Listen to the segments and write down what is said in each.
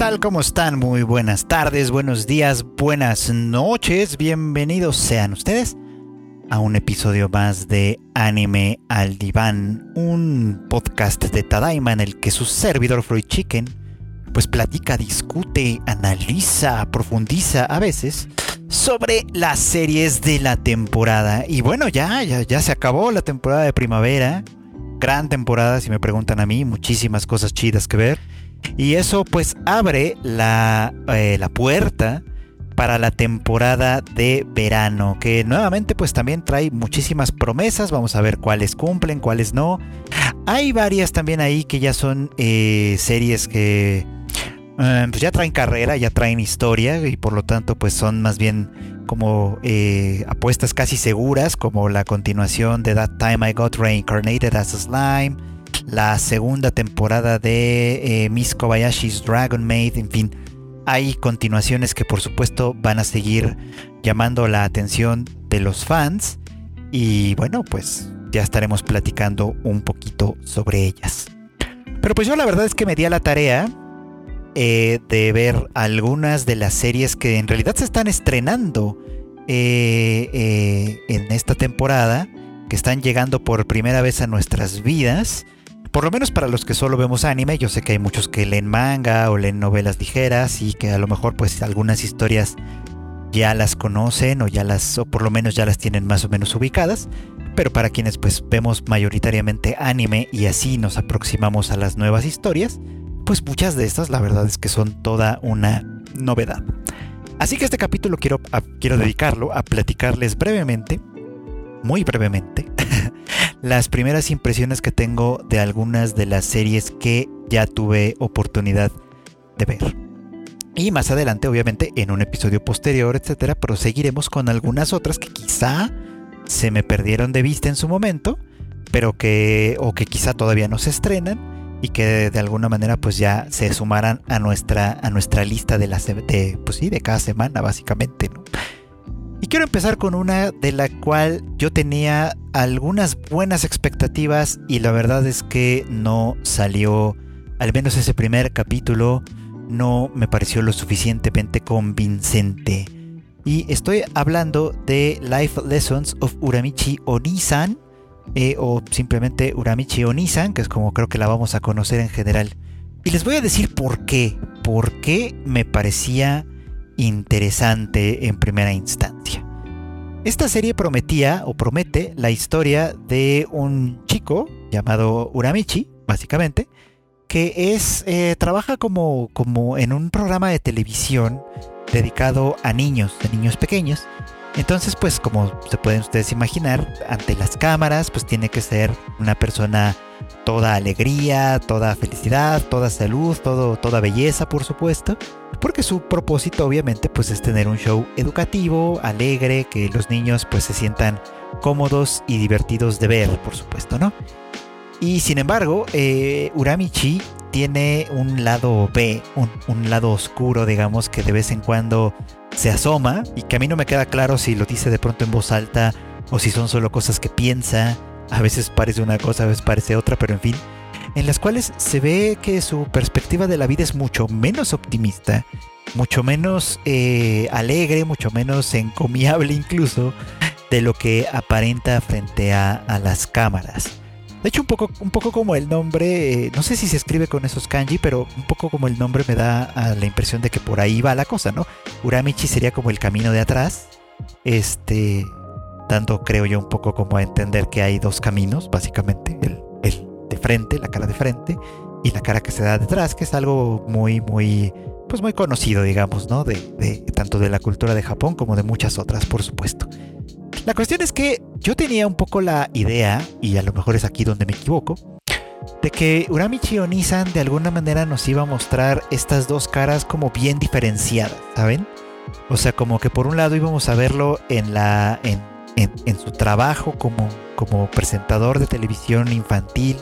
tal? ¿Cómo están? Muy buenas tardes, buenos días, buenas noches. Bienvenidos sean ustedes a un episodio más de Anime al Diván, un podcast de Tadaima en el que su servidor Freud Chicken pues platica, discute, analiza, profundiza a veces sobre las series de la temporada. Y bueno, ya, ya, ya se acabó la temporada de primavera. Gran temporada, si me preguntan a mí, muchísimas cosas chidas que ver. Y eso pues abre la, eh, la puerta para la temporada de verano, que nuevamente pues también trae muchísimas promesas, vamos a ver cuáles cumplen, cuáles no. Hay varias también ahí que ya son eh, series que eh, pues ya traen carrera, ya traen historia y por lo tanto pues son más bien como apuestas casi seguras, como la continuación de That Time I Got Reincarnated as a Slime, la segunda temporada de eh, Miss Kobayashi's Dragon Maid, en fin, hay continuaciones que por supuesto van a seguir llamando la atención de los fans y bueno, pues ya estaremos platicando un poquito sobre ellas. Pero pues yo la verdad es que me di a la tarea eh, de ver algunas de las series que en realidad se están estrenando eh, en esta temporada, que están llegando por primera vez a nuestras vidas por lo menos para los que solo vemos anime, yo sé que hay muchos que leen manga o leen novelas ligeras y que a lo mejor pues algunas historias ya las conocen o ya las o por lo menos ya las tienen más o menos ubicadas, pero para quienes pues vemos mayoritariamente anime y así nos aproximamos a las nuevas historias, pues muchas de estas la verdad es que son toda una novedad. Así que este capítulo quiero, quiero dedicarlo a platicarles brevemente, muy brevemente, las primeras impresiones que tengo de algunas de las series que ya tuve oportunidad de ver. Y más adelante, obviamente, en un episodio posterior, etcétera, proseguiremos con algunas otras que quizá se me perdieron de vista en su momento, pero que, o que quizá todavía no se estrenan y que de, alguna manera, pues ya se sumarán a nuestra, a nuestra lista de, la, de, pues sí, de cada semana, básicamente, ¿no? Y quiero empezar con una de la cual yo tenía algunas buenas expectativas y la verdad es que no salió, al menos ese primer capítulo, no me pareció lo suficientemente convincente. Y estoy hablando de Life Lessons of Uramichi Onisan, eh, o simplemente Uramichi Onisan, que es como creo que la vamos a conocer en general. Y les voy a decir por qué, por qué me parecía interesante en primera instancia. Esta serie prometía o promete la historia de un chico llamado Uramichi, básicamente, que es eh, trabaja como, como en un programa de televisión dedicado a niños, de niños pequeños. Entonces, pues como se pueden ustedes imaginar, ante las cámaras, pues tiene que ser una persona toda alegría, toda felicidad, toda salud, todo, toda belleza, por supuesto. Porque su propósito, obviamente, pues es tener un show educativo, alegre, que los niños pues se sientan cómodos y divertidos de ver, por supuesto, ¿no? Y sin embargo, eh, Uramichi tiene un lado B, un, lado oscuro, digamos, que de vez en cuando se asoma y que a mí no me queda claro si lo dice de pronto en voz alta o si son solo cosas que piensa. A veces parece una cosa, a veces parece otra, pero en fin. En las cuales se ve que su perspectiva de la vida es mucho menos optimista, mucho menos eh, alegre, mucho menos encomiable incluso de lo que aparenta frente a las cámaras. De hecho, un poco, un poco como el nombre, eh, no sé si se escribe con esos kanji, pero un poco como el nombre me da la impresión de que por ahí va la cosa, ¿no? Uramichi sería como el camino de atrás, este, dando, creo yo, un poco como a entender que hay dos caminos, básicamente, el, el de frente, la cara de frente, y la cara que se da detrás, que es algo muy, muy, pues muy conocido, digamos, ¿no? De, de tanto de la cultura de Japón como de muchas otras, por supuesto. La cuestión es que yo tenía un poco la idea, y a lo mejor es aquí donde me equivoco, de que Uramichi Onisan de alguna manera nos iba a mostrar estas dos caras como bien diferenciadas, ¿saben? O sea, como que por un lado íbamos a verlo en la. en, en, su trabajo como, como presentador de televisión infantil,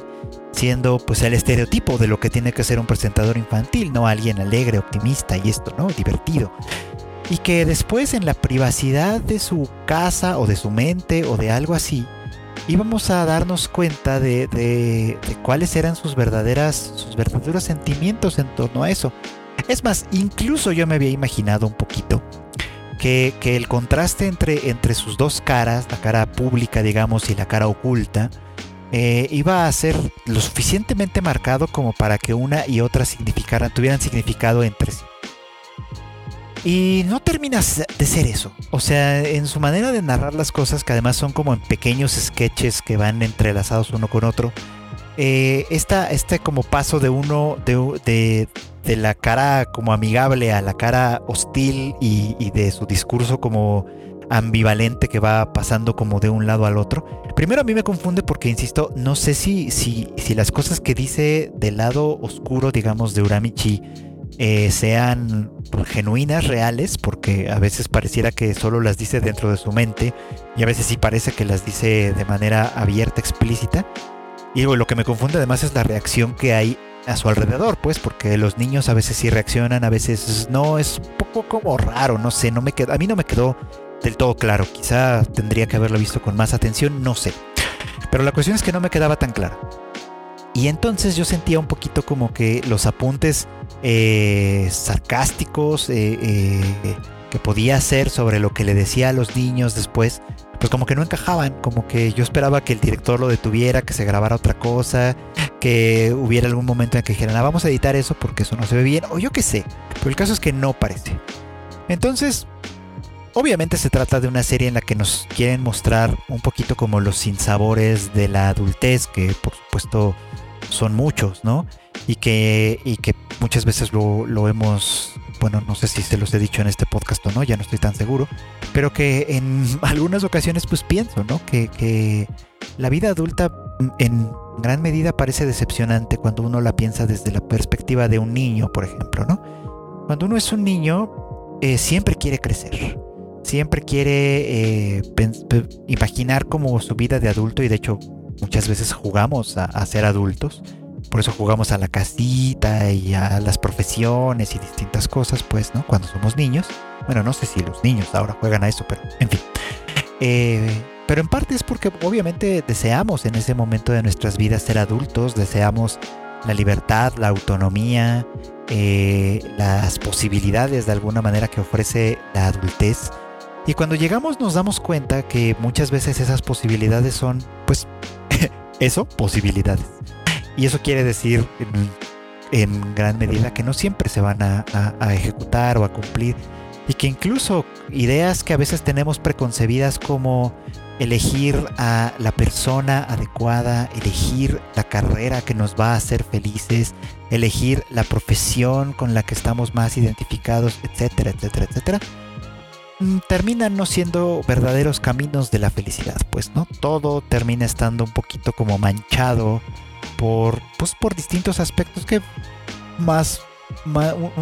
siendo pues el estereotipo de lo que tiene que ser un presentador infantil, ¿no? Alguien alegre, optimista y esto, ¿no? Divertido y que después en la privacidad de su casa o de su mente o de algo así, íbamos a darnos cuenta de, cuáles eran sus verdaderas, sus verdaderos sentimientos en torno a eso. Es más, incluso yo me había imaginado un poquito que, el contraste entre, sus dos caras, la cara pública, digamos, y la cara oculta, eh, iba a ser lo suficientemente marcado como para que una y otra significaran, tuvieran significado entre sí. Y no termina de ser eso. O sea, en su manera de narrar las cosas, que además son como en pequeños sketches que van entrelazados uno con otro, eh, este como paso de uno, de, de, la cara como amigable a la cara hostil y, de su discurso como ambivalente que va pasando como de un lado al otro. Primero a mí me confunde porque, insisto, no sé si, si, si las cosas que dice del lado oscuro, digamos, de Uramichi, eh, sean genuinas, reales, porque a veces pareciera que solo las dice dentro de su mente y a veces sí parece que las dice de manera abierta, explícita. Y lo que me confunde además es la reacción que hay a su alrededor, pues, porque los niños a veces sí reaccionan, a veces no, es un poco como raro, no sé, no me quedó, a mí no me quedó del todo claro, quizá tendría que haberlo visto con más atención, no sé. Pero la cuestión es que no me quedaba tan claro. Y entonces yo sentía un poquito como que los apuntes eh, sarcásticos eh, eh, que podía hacer sobre lo que le decía a los niños después, pues como que no encajaban, como que yo esperaba que el director lo detuviera, que se grabara otra cosa, que hubiera algún momento en que dijeran, ah, vamos a editar eso porque eso no se ve bien, o yo qué sé, pero el caso es que no parece. Entonces, obviamente se trata de una serie en la que nos quieren mostrar un poquito como los sinsabores de la adultez, que por supuesto son muchos, ¿no? Y que, y que muchas veces lo, lo hemos bueno, no sé si se los he dicho en este podcast o no, ya no estoy tan seguro, pero que en algunas ocasiones pues pienso, ¿no? Que, la vida adulta en gran medida parece decepcionante cuando uno la piensa desde la perspectiva de un niño, por ejemplo, ¿no? Cuando uno es un niño, eh, siempre quiere crecer, siempre quiere eh, imaginar como su vida de adulto y de hecho muchas veces jugamos a ser adultos por eso jugamos a la casita y a las profesiones y distintas cosas, pues, ¿no? Cuando somos niños. Bueno, no sé si los niños ahora juegan a eso, pero en fin. Eh, pero en parte es porque obviamente deseamos en ese momento de nuestras vidas ser adultos, deseamos la libertad, la autonomía, eh, las posibilidades de alguna manera que ofrece la adultez. Y cuando llegamos nos damos cuenta que muchas veces esas posibilidades son, pues, eso, posibilidades. Y eso quiere decir en, gran medida que no siempre se van a, ejecutar o a cumplir. Y que incluso ideas que a veces tenemos preconcebidas como elegir a la persona adecuada, elegir la carrera que nos va a hacer felices, elegir la profesión con la que estamos más identificados, etcétera, etcétera, etcétera, terminan no siendo verdaderos caminos de la felicidad, pues, ¿no? Todo termina estando un poquito como manchado por, pues, por distintos aspectos que más,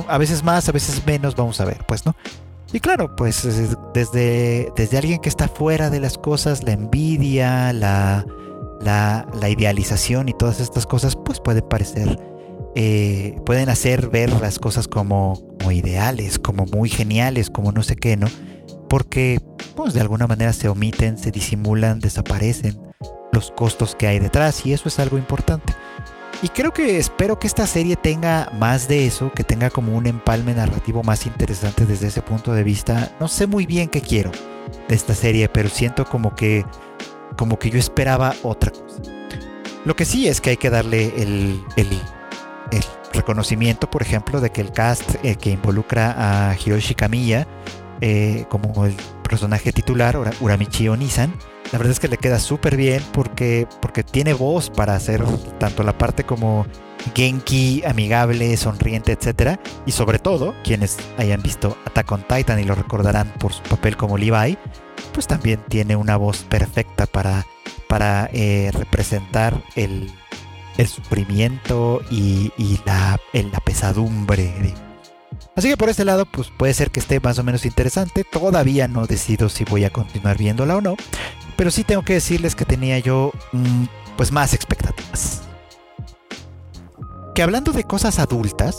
a veces más, a veces menos, vamos a ver, pues, ¿no? Y claro, pues desde, desde alguien que está fuera de las cosas, la envidia, la, la, idealización y todas estas cosas, pues puede parecer, eh, pueden hacer ver las cosas como, como ideales, como muy geniales, como no sé qué, ¿no? Porque, pues de alguna manera se omiten, se disimulan, desaparecen los costos que hay detrás y eso es algo importante. Y creo que espero que esta serie tenga más de eso, que tenga como un empalme narrativo más interesante desde ese punto de vista. No sé muy bien qué quiero de esta serie, pero siento como que como que yo esperaba otra cosa. Lo que sí es que hay que darle el, el, reconocimiento, por ejemplo, de que el cast eh, que involucra a Hiroshi Kamiya eh, como el personaje titular, Uramichi Onisan, la verdad es que le queda súper bien porque, porque tiene voz para hacer tanto la parte como Genki, amigable, sonriente, etc. Y sobre todo, quienes hayan visto Attack on Titan y lo recordarán por su papel como Levi, pues también tiene una voz perfecta para, para eh, representar el, sufrimiento y, la, la pesadumbre. Así que por este lado, pues puede ser que esté más o menos interesante. Todavía no decido si voy a continuar viéndola o no. Pero sí tengo que decirles que tenía yo mm, pues más expectativas. Que hablando de cosas adultas,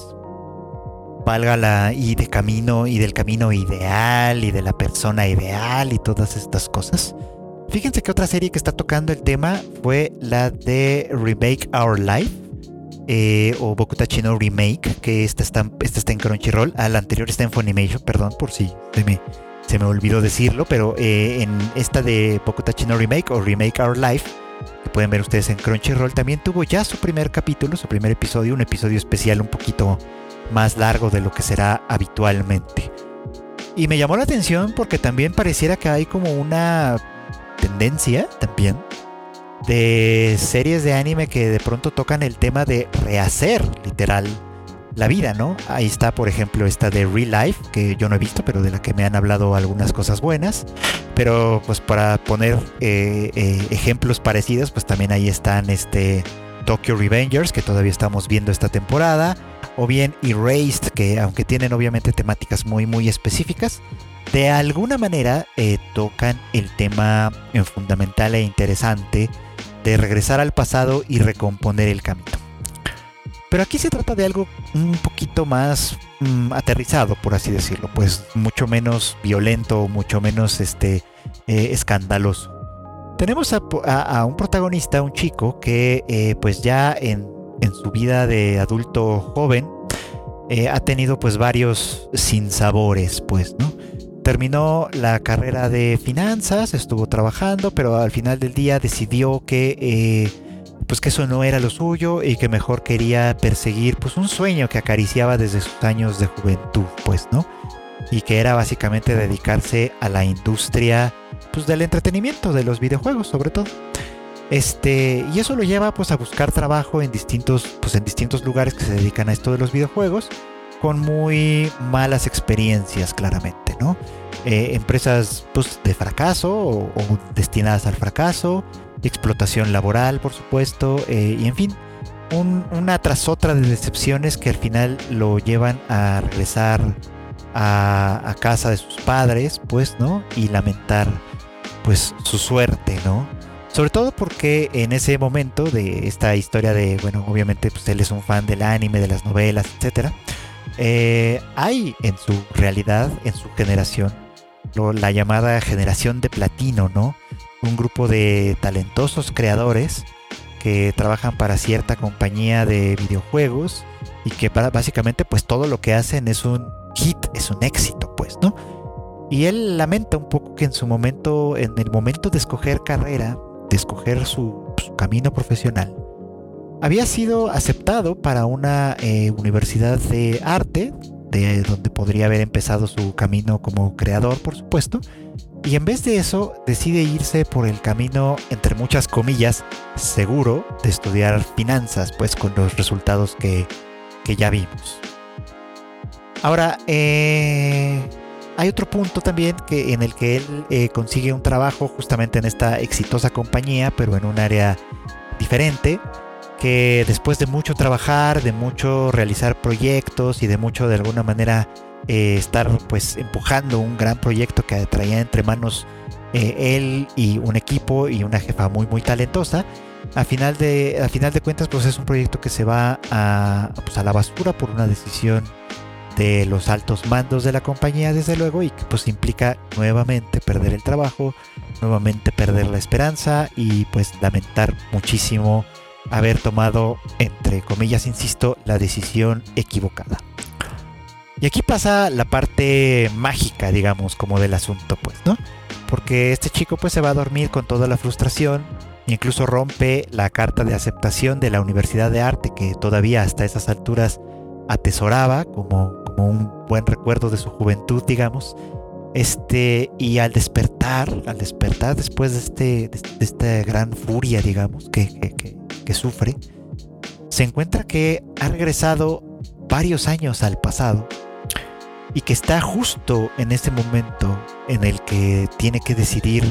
valga la y de camino y del camino ideal y de la persona ideal y todas estas cosas. Fíjense que otra serie que está tocando el tema fue la de Remake Our Life, eh, o Bokutachi no Remake, que esta está, esta está en Crunchyroll. Al anterior está en Funimation, perdón por si se me, se me olvidó decirlo, pero eh, en esta de Bokutachi no Remake o Remake Our Life, que pueden ver ustedes en Crunchyroll, también tuvo ya su primer capítulo, su primer episodio, un episodio especial un poquito más largo de lo que será habitualmente. Y me llamó la atención porque también pareciera que hay como una tendencia también de series de anime que de pronto tocan el tema de rehacer literal la vida, ¿no? Ahí está, por ejemplo, esta de Real Life, que yo no he visto, pero de la que me han hablado algunas cosas buenas. Pero pues para poner eh, eh, ejemplos parecidos, pues también ahí están este Tokyo Revengers, que todavía estamos viendo esta temporada o bien Erased, que aunque tienen obviamente temáticas muy muy específicas, de alguna manera eh, tocan el tema fundamental e interesante de regresar al pasado y recomponer el camino. Pero aquí se trata de algo un poquito más mm, aterrizado, por así decirlo, pues mucho menos violento, mucho menos este, eh, escandaloso. Tenemos a, un protagonista, un chico, que eh, pues ya en su vida de adulto joven eh, ha tenido pues varios sinsabores, pues, ¿no? Terminó la carrera de finanzas, estuvo trabajando, pero al final del día decidió que eh, pues que eso no era lo suyo y que mejor quería perseguir pues un sueño que acariciaba desde sus años de juventud, pues, ¿no? Y que era básicamente dedicarse a la industria pues del entretenimiento, de los videojuegos sobre todo. Este, y eso lo lleva pues a buscar trabajo en distintos, pues, en distintos lugares que se dedican a esto de los videojuegos, con muy malas experiencias claramente, ¿no? Eh, empresas pues, de fracaso o, destinadas al fracaso, explotación laboral, por supuesto, eh, y en fin, una tras otra de decepciones que al final lo llevan a regresar a, casa de sus padres, pues, ¿no? Y lamentar pues su suerte, ¿no? Sobre todo porque en ese momento de esta historia de, bueno, obviamente pues él es un fan del anime, de las novelas, etc. Eh, hay en su realidad, en su generación, la llamada generación de platino, ¿no? Un grupo de talentosos creadores que trabajan para cierta compañía de videojuegos y que básicamente pues todo lo que hacen es un hit, es un éxito, pues, ¿no? Y él lamenta un poco que en su momento, en el momento de escoger carrera, de escoger su, camino profesional, había sido aceptado para una eh, universidad de arte, de donde podría haber empezado su camino como creador, por supuesto, y en vez de eso decide irse por el camino, entre muchas comillas, seguro de estudiar finanzas, pues con los resultados que, que ya vimos. Ahora, eh, hay otro punto también que, en el que él eh, consigue un trabajo justamente en esta exitosa compañía, pero en un área diferente, que después de mucho trabajar, de mucho realizar proyectos y de mucho de alguna manera eh, estar pues empujando un gran proyecto que traía entre manos eh, él y un equipo y una jefa muy muy talentosa, a final de, final de cuentas pues es un proyecto que se va a, pues, a la basura por una decisión de los altos mandos de la compañía, desde luego, y que pues implica nuevamente perder el trabajo, nuevamente perder la esperanza y pues lamentar muchísimo haber tomado, entre comillas, insisto, la decisión equivocada. Y aquí pasa la parte mágica, digamos, como del asunto, pues, ¿no? Porque este chico pues se va a dormir con toda la frustración, incluso rompe la carta de aceptación de la Universidad de Arte que todavía hasta esas alturas atesoraba como, como un buen recuerdo de su juventud, digamos. Este, y al despertar, al despertar después de, este, de, esta gran furia, digamos, que, que, sufre, se encuentra que ha regresado varios años al pasado y que está justo en ese momento en el que tiene que decidir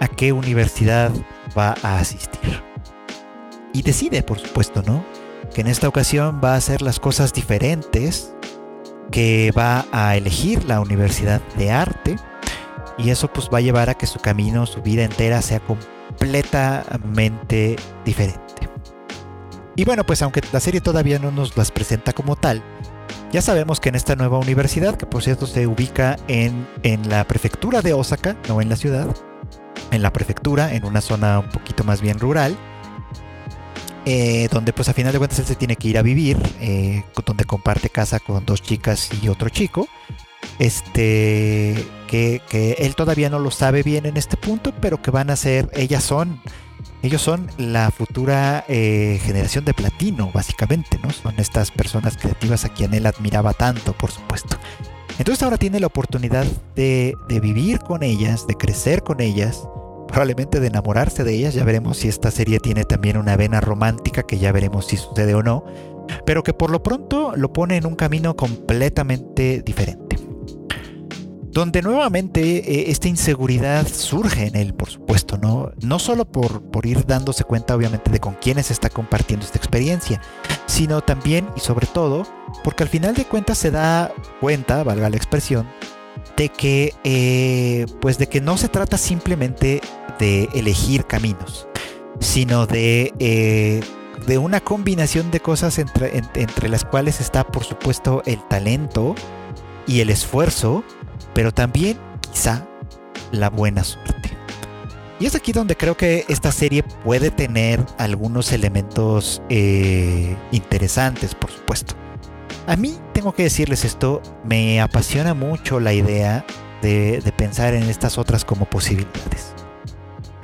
a qué universidad va a asistir. Y decide, por supuesto, ¿no? Que en esta ocasión va a hacer las cosas diferentes que va a elegir la Universidad de Arte y eso pues va a llevar a que su camino, su vida entera sea completamente diferente. Y bueno, pues aunque la serie todavía no nos las presenta como tal, ya sabemos que en esta nueva universidad, que por cierto se ubica en, en la prefectura de Osaka, no en la ciudad, en la prefectura, en una zona un poquito más bien rural, eh, donde pues a final de cuentas él se tiene que ir a vivir, eh, donde comparte casa con dos chicas y otro chico. Este, que, que, él todavía no lo sabe bien en este punto, pero que van a ser, ellas son, ellos son la futura eh, generación de platino, básicamente, ¿no? Son estas personas creativas a quien él admiraba tanto, por supuesto. Entonces ahora tiene la oportunidad de, de vivir con ellas, de crecer con ellas, probablemente de enamorarse de ellas. Ya veremos si esta serie tiene también una vena romántica, que ya veremos si sucede o no. Pero que por lo pronto lo pone en un camino completamente diferente. Donde nuevamente eh, esta inseguridad surge en él, por supuesto, ¿no? No solo por, por ir dándose cuenta, obviamente, de con quiénes está compartiendo esta experiencia, sino también y sobre todo porque al final de cuentas se da cuenta, valga la expresión, de que, eh, pues de que no se trata simplemente de elegir caminos, sino de, eh, de una combinación de cosas entre, entre las cuales está, por supuesto, el talento y el esfuerzo, pero también quizá la buena suerte. Y es aquí donde creo que esta serie puede tener algunos elementos eh, interesantes, por supuesto. A mí, tengo que decirles esto, me apasiona mucho la idea de, pensar en estas otras como posibilidades.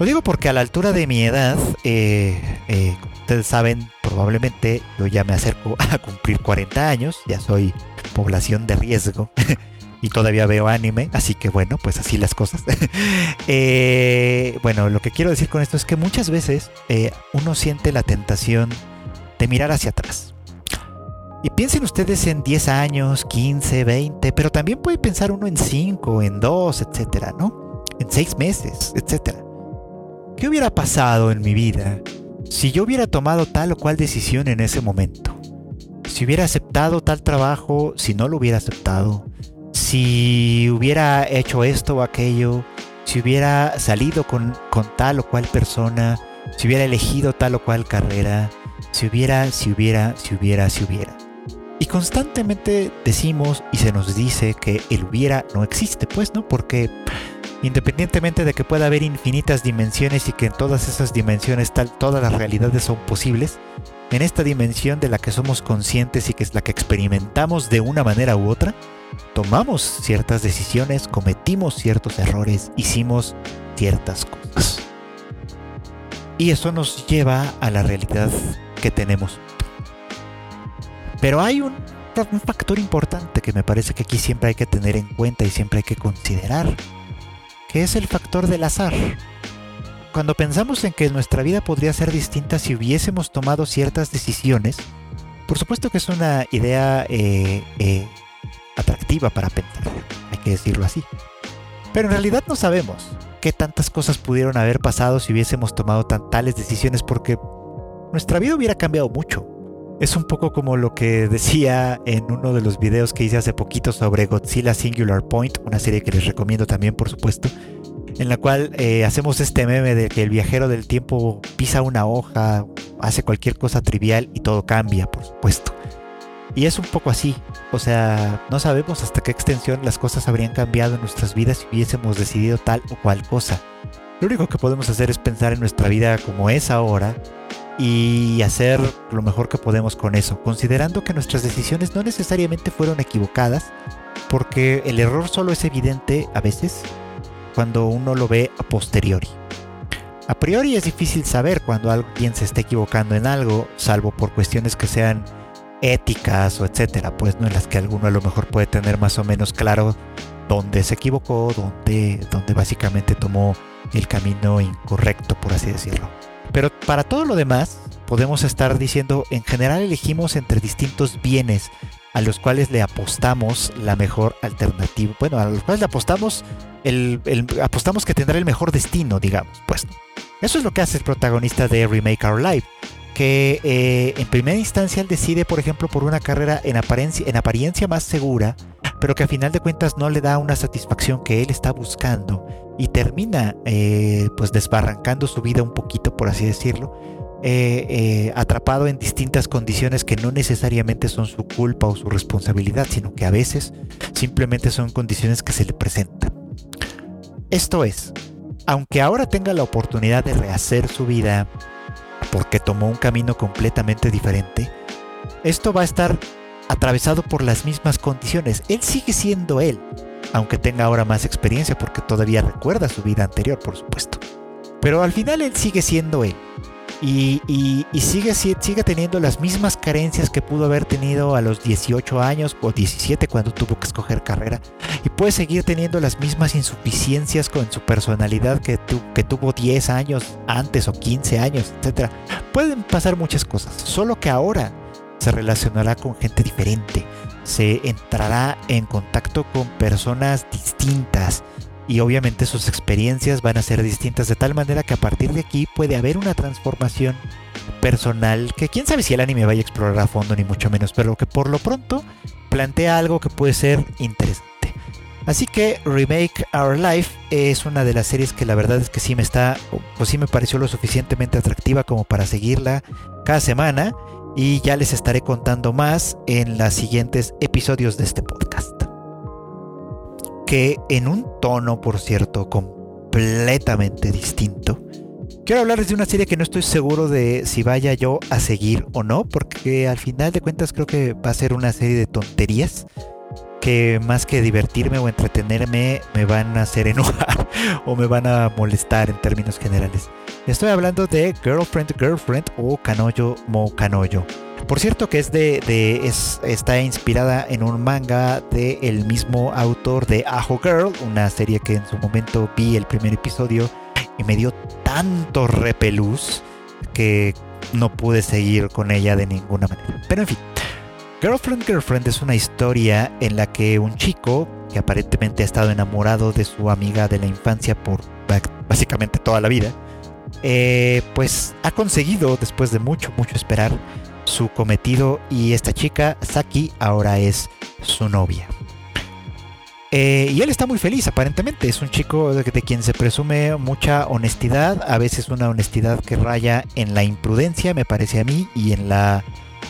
Lo digo porque a la altura de mi edad, eh, eh, como ustedes saben, probablemente yo ya me acerco a cumplir 40 años, ya soy población de riesgo y todavía veo anime, así que bueno, pues así las cosas. Eh, bueno, lo que quiero decir con esto es que muchas veces uno siente la tentación de mirar hacia atrás y piensen ustedes en 10 años, 15, 20, pero también puede pensar uno en 5, en 2, etcétera, ¿no? En 6 meses, etcétera. ¿Qué hubiera pasado en mi vida si yo hubiera tomado tal o cual decisión en ese momento? Si hubiera aceptado tal trabajo, si no lo hubiera aceptado, si hubiera hecho esto o aquello, si hubiera salido con, con tal o cual persona, si hubiera elegido tal o cual carrera, si hubiera, si hubiera, si hubiera, si hubiera. Y constantemente decimos y se nos dice que el hubiera no existe, pues, ¿no? Porque independientemente de que pueda haber infinitas dimensiones y que en todas esas dimensiones tal, todas las realidades son posibles, en esta dimensión de la que somos conscientes y que es la que experimentamos de una manera u otra, tomamos ciertas decisiones, cometimos ciertos errores, hicimos ciertas cosas. Y eso nos lleva a la realidad que tenemos pero hay un, factor importante que me parece que aquí siempre hay que tener en cuenta y siempre hay que considerar, que es el factor del azar. Cuando pensamos en que nuestra vida podría ser distinta si hubiésemos tomado ciertas decisiones, por supuesto que es una idea eh, eh, atractiva para pensar, hay que decirlo así. Pero en realidad no sabemos qué tantas cosas pudieron haber pasado si hubiésemos tomado tan tales decisiones porque nuestra vida hubiera cambiado mucho es un poco como lo que decía en uno de los videos que hice hace poquito sobre Godzilla Singular Point, una serie que les recomiendo también, por supuesto, en la cual eh, hacemos este meme de que el viajero del tiempo pisa una hoja, hace cualquier cosa trivial y todo cambia, por supuesto. Y es un poco así, o sea, no sabemos hasta qué extensión las cosas habrían cambiado en nuestras vidas si hubiésemos decidido tal o cual cosa. Lo único que podemos hacer es pensar en nuestra vida como es ahora y hacer lo mejor que podemos con eso, considerando que nuestras decisiones no necesariamente fueron equivocadas, porque el error solo es evidente a veces cuando uno lo ve a posteriori. A priori es difícil saber cuando alguien se está equivocando en algo, salvo por cuestiones que sean éticas o etcétera, pues no en las que alguno a lo mejor puede tener más o menos claro dónde se equivocó, dónde, dónde básicamente tomó el camino incorrecto, por así decirlo. Pero para todo lo demás, podemos estar diciendo, en general elegimos entre distintos bienes a los cuales le apostamos la mejor alternativa. Bueno, a los cuales le apostamos, el, apostamos que tendrá el mejor destino, digamos. Pues eso es lo que hace el protagonista de Remake Our Life. Que eh, en primera instancia él decide, por ejemplo, por una carrera en apariencia, en apariencia más segura, pero que a final de cuentas no le da una satisfacción que él está buscando y termina eh, pues desbarrancando su vida un poquito, por así decirlo, eh, atrapado en distintas condiciones que no necesariamente son su culpa o su responsabilidad, sino que a veces simplemente son condiciones que se le presentan. Esto es, aunque ahora tenga la oportunidad de rehacer su vida, porque tomó un camino completamente diferente, esto va a estar atravesado por las mismas condiciones. Él sigue siendo él, aunque tenga ahora más experiencia porque todavía recuerda su vida anterior, por supuesto. Pero al final él sigue siendo él. Y, sigue, sigue teniendo las mismas carencias que pudo haber tenido a los 18 años o 17 cuando tuvo que escoger carrera. Y puede seguir teniendo las mismas insuficiencias con su personalidad que, que tuvo 10 años antes o 15 años, etc. Pueden pasar muchas cosas. Solo que ahora se relacionará con gente diferente. Se entrará en contacto con personas distintas y obviamente sus experiencias van a ser distintas de tal manera que a partir de aquí puede haber una transformación personal que quién sabe si el anime vaya a explorar a fondo ni mucho menos, pero que por lo pronto plantea algo que puede ser interesante. Así que Remake Our Life es una de las series que la verdad es que sí me está, o sí me pareció lo suficientemente atractiva como para seguirla cada semana y ya les estaré contando más en los siguientes episodios de este podcast que en un tono, por cierto, completamente distinto, quiero hablarles de una serie que no estoy seguro de si vaya yo a seguir o no, porque al final de cuentas creo que va a ser una serie de tonterías que más que divertirme o entretenerme me van a hacer enojar o me van a molestar en términos generales. Estoy hablando de Girlfriend Girlfriend o Canoyo Mo Canoyo. Por cierto que es de, está inspirada en un manga del el mismo autor de Aho Girl, una serie que en su momento vi el primer episodio y me dio tanto repelús que no pude seguir con ella de ninguna manera. Pero en fin, Girlfriend Girlfriend es una historia en la que un chico que aparentemente ha estado enamorado de su amiga de la infancia por básicamente toda la vida, eh, pues ha conseguido, después de mucho, mucho esperar, su cometido y esta chica, Saki, ahora es su novia. Eh, y él está muy feliz, aparentemente. Es un chico de, quien se presume mucha honestidad, a veces una honestidad que raya en la imprudencia, me parece a mí, y en la,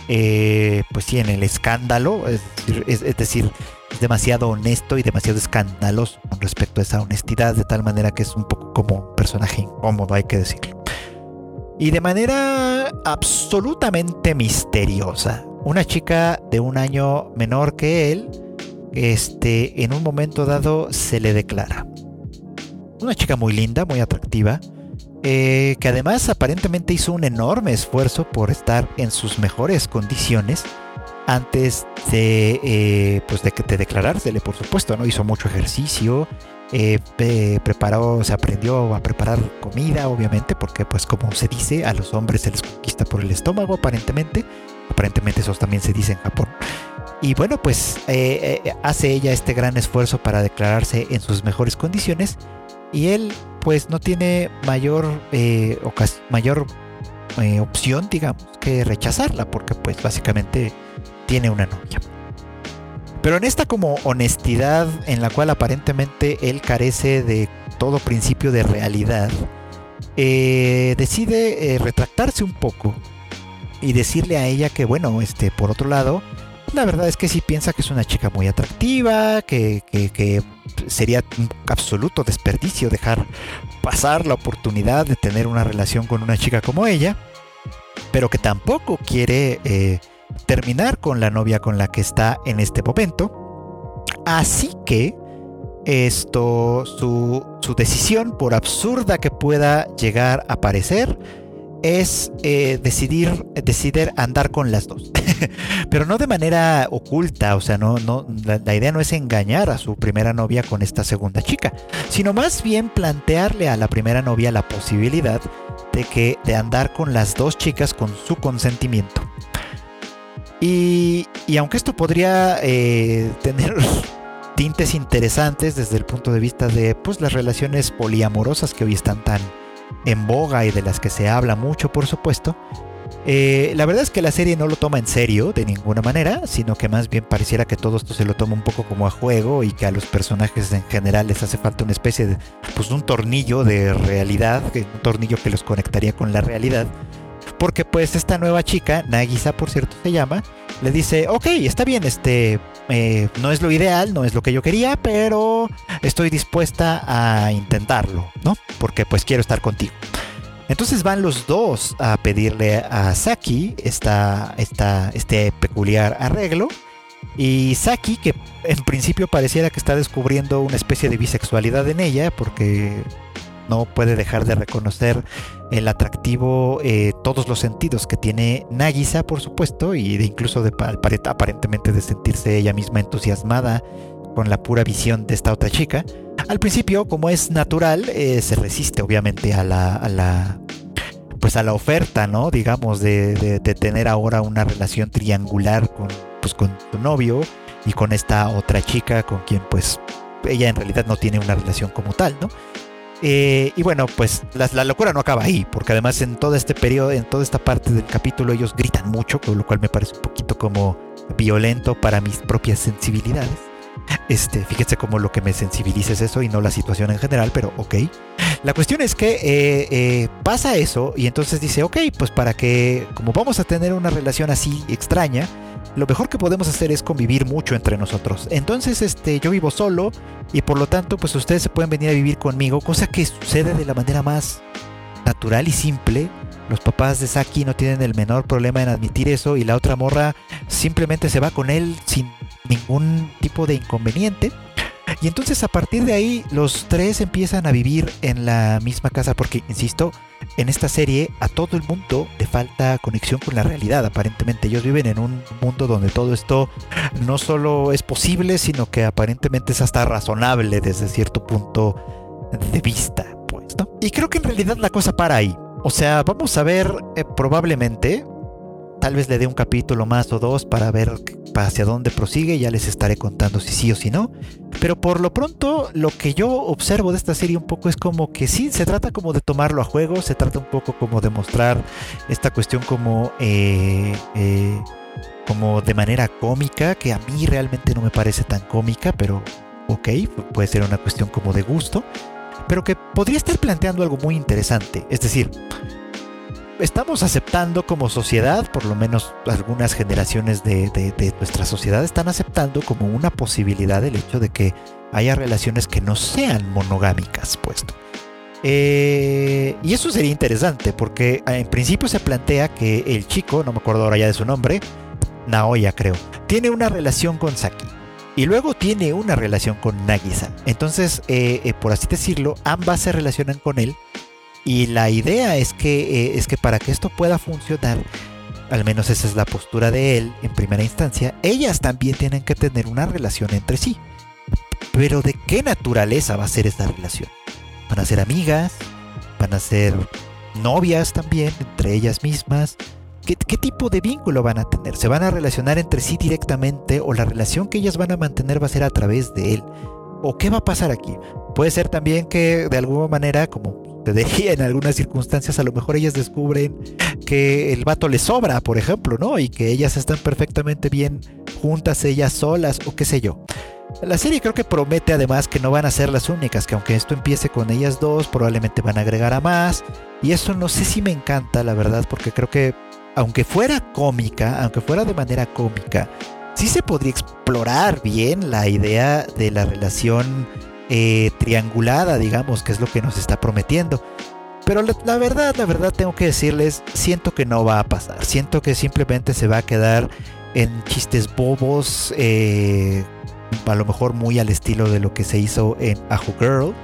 eh, pues sí, en el escándalo. Es, es, decir, es demasiado honesto y demasiado escandaloso con respecto a esa honestidad, de tal manera que es un poco como un personaje incómodo, hay que decirlo. Y de manera absolutamente misteriosa, una chica de un año menor que él, este, en un momento dado se le declara. Una chica muy linda, muy atractiva, eh, que además aparentemente hizo un enorme esfuerzo por estar en sus mejores condiciones antes de, eh, pues de, de declarársele, por supuesto, ¿no? Hizo mucho ejercicio, eh, preparó, se aprendió a preparar comida, obviamente, porque pues como se dice, a los hombres se les conquista por el estómago, aparentemente. Aparentemente eso también se dice en Japón. Y bueno, pues eh, eh, hace ella este gran esfuerzo para declararse en sus mejores condiciones. Y él pues no tiene mayor, mayor opción, digamos, que rechazarla, porque pues básicamente tiene una novia. Pero en esta como honestidad en la cual aparentemente él carece de todo principio de realidad, eh, decide eh, retractarse un poco y decirle a ella que bueno, este, por otro lado, la verdad es que sí piensa que es una chica muy atractiva, que, que, sería un absoluto desperdicio dejar pasar la oportunidad de tener una relación con una chica como ella, pero que tampoco quiere eh, terminar con la novia con la que está en este momento. Así que esto, su, decisión, por absurda que pueda llegar a parecer, es eh, decidir, decidir andar con las dos. Pero no de manera oculta, o sea, no, no, la, idea no es engañar a su primera novia con esta segunda chica, sino más bien plantearle a la primera novia la posibilidad de que de andar con las dos chicas con su consentimiento. Y, aunque esto podría eh, tener tintes interesantes desde el punto de vista de pues, las relaciones poliamorosas que hoy están tan en boga y de las que se habla mucho, por supuesto, eh, la verdad es que la serie no lo toma en serio de ninguna manera, sino que más bien pareciera que todo esto se lo toma un poco como a juego y que a los personajes en general les hace falta una especie de, pues un tornillo de realidad, un tornillo que los conectaría con la realidad porque pues esta nueva chica, Nagisa por cierto se llama, le dice, ok, está bien, este, eh, no es lo ideal, no es lo que yo quería, pero estoy dispuesta a intentarlo, ¿no? Porque pues quiero estar contigo. Entonces van los dos a pedirle a Saki esta, esta, este peculiar arreglo. Y Saki, que en principio pareciera que está descubriendo una especie de bisexualidad en ella, porque no puede dejar de reconocer el atractivo, eh, todos los sentidos que tiene Nagisa, por supuesto, y de incluso de, aparentemente de sentirse ella misma entusiasmada con la pura visión de esta otra chica. Al principio, como es natural, eh, se resiste obviamente a la, a la, pues a la oferta, ¿no? Digamos, de, tener ahora una relación triangular con, pues, con tu novio y con esta otra chica con quien pues ella en realidad no tiene una relación como tal, ¿no? Eh, y bueno, pues la, locura no acaba ahí, porque además en todo este periodo, en toda esta parte del capítulo, ellos gritan mucho, con lo cual me parece un poquito como violento para mis propias sensibilidades. Este, fíjense cómo lo que me sensibiliza es eso y no la situación en general, pero ok. La cuestión es que eh, eh, pasa eso y entonces dice, ok, pues para que, como vamos a tener una relación así extraña, lo mejor que podemos hacer es convivir mucho entre nosotros. Entonces, este, yo vivo solo y por lo tanto, pues ustedes se pueden venir a vivir conmigo, cosa que sucede de la manera más natural y simple. Los papás de Saki no tienen el menor problema en admitir eso y la otra morra simplemente se va con él sin ningún tipo de inconveniente. Y entonces a partir de ahí los tres empiezan a vivir en la misma casa porque, insisto, en esta serie a todo el mundo le falta conexión con la realidad. Aparentemente ellos viven en un mundo donde todo esto no solo es posible, sino que aparentemente es hasta razonable desde cierto punto de vista. Pues, ¿no? Y creo que en realidad la cosa para ahí. O sea, vamos a ver eh, probablemente Tal vez le dé un capítulo más o dos para ver hacia dónde prosigue, ya les estaré contando si sí o si no. Pero por lo pronto, lo que yo observo de esta serie un poco es como que sí, se trata como de tomarlo a juego, se trata un poco como de mostrar esta cuestión como, eh, eh, como de manera cómica, que a mí realmente no me parece tan cómica, pero ok, puede ser una cuestión como de gusto, pero que podría estar planteando algo muy interesante. Es decir, estamos aceptando como sociedad, por lo menos algunas generaciones de, nuestra sociedad están aceptando como una posibilidad el hecho de que haya relaciones que no sean monogámicas, puesto. Eh, y eso sería interesante porque en principio se plantea que el chico, no me acuerdo ahora ya de su nombre, Naoya creo, tiene una relación con Saki. Y luego tiene una relación con Nagisa. Entonces, eh, eh, por así decirlo, ambas se relacionan con él y la idea es que, eh, es que para que esto pueda funcionar, al menos esa es la postura de él en primera instancia, ellas también tienen que tener una relación entre sí. Pero ¿de qué naturaleza va a ser esta relación? ¿Van a ser amigas? ¿Van a ser novias también entre ellas mismas? ¿Qué, ¿Qué, tipo de vínculo van a tener? ¿Se van a relacionar entre sí directamente o la relación que ellas van a mantener va a ser a través de él? ¿O qué va a pasar aquí? Puede ser también que de alguna manera, como te decía, en algunas circunstancias a lo mejor ellas descubren que el vato les sobra, por ejemplo, ¿no? Y que ellas están perfectamente bien juntas, ellas solas, o qué sé yo. La serie creo que promete además que no van a ser las únicas, que aunque esto empiece con ellas dos, probablemente van a agregar a más. Y eso no sé si me encanta, la verdad, porque creo que aunque fuera cómica, aunque fuera de manera cómica, sí se podría explorar bien la idea de la relación eh, triangulada, digamos, que es lo que nos está prometiendo. Pero la, verdad, la verdad tengo que decirles, siento que no va a pasar. Siento que simplemente se va a quedar en chistes bobos, eh, a lo mejor muy al estilo de lo que se hizo en Ajo Girl.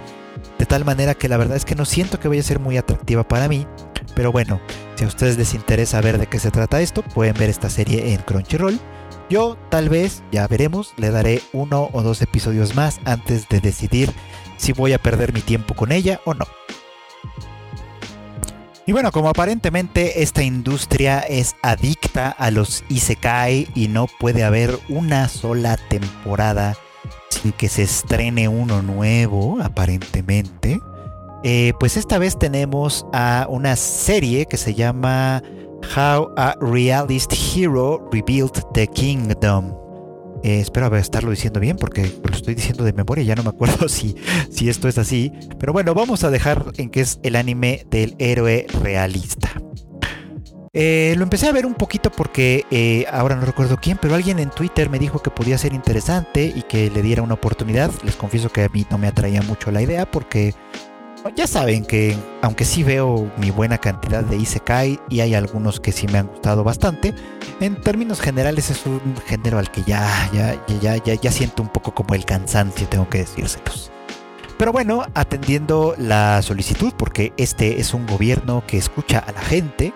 De tal manera que la verdad es que no siento que vaya a ser muy atractiva para mí. Pero bueno, si a ustedes les interesa ver de qué se trata esto, pueden ver esta serie en Crunchyroll. Yo tal vez, ya veremos, le daré uno o dos episodios más antes de decidir si voy a perder mi tiempo con ella o no. Y bueno, como aparentemente esta industria es adicta a los Isekai y no puede haber una sola temporada sin que se estrene uno nuevo, aparentemente, eh, pues esta vez tenemos a una serie que se llama How a Realist Hero Rebuilt the Kingdom. Eh, espero estarlo diciendo bien porque lo estoy diciendo de memoria, ya no me acuerdo si, si esto es así. Pero bueno, vamos a dejar en que es el anime del héroe realista. Eh, lo empecé a ver un poquito porque eh, ahora no recuerdo quién, pero alguien en Twitter me dijo que podía ser interesante y que le diera una oportunidad. Les confieso que a mí no me atraía mucho la idea porque ya saben que aunque sí veo mi buena cantidad de Isekai y hay algunos que sí me han gustado bastante, en términos generales es un género al que ya, ya, ya, ya, ya siento un poco como el cansancio, tengo que decírselos. Pero bueno, atendiendo la solicitud, porque este es un gobierno que escucha a la gente,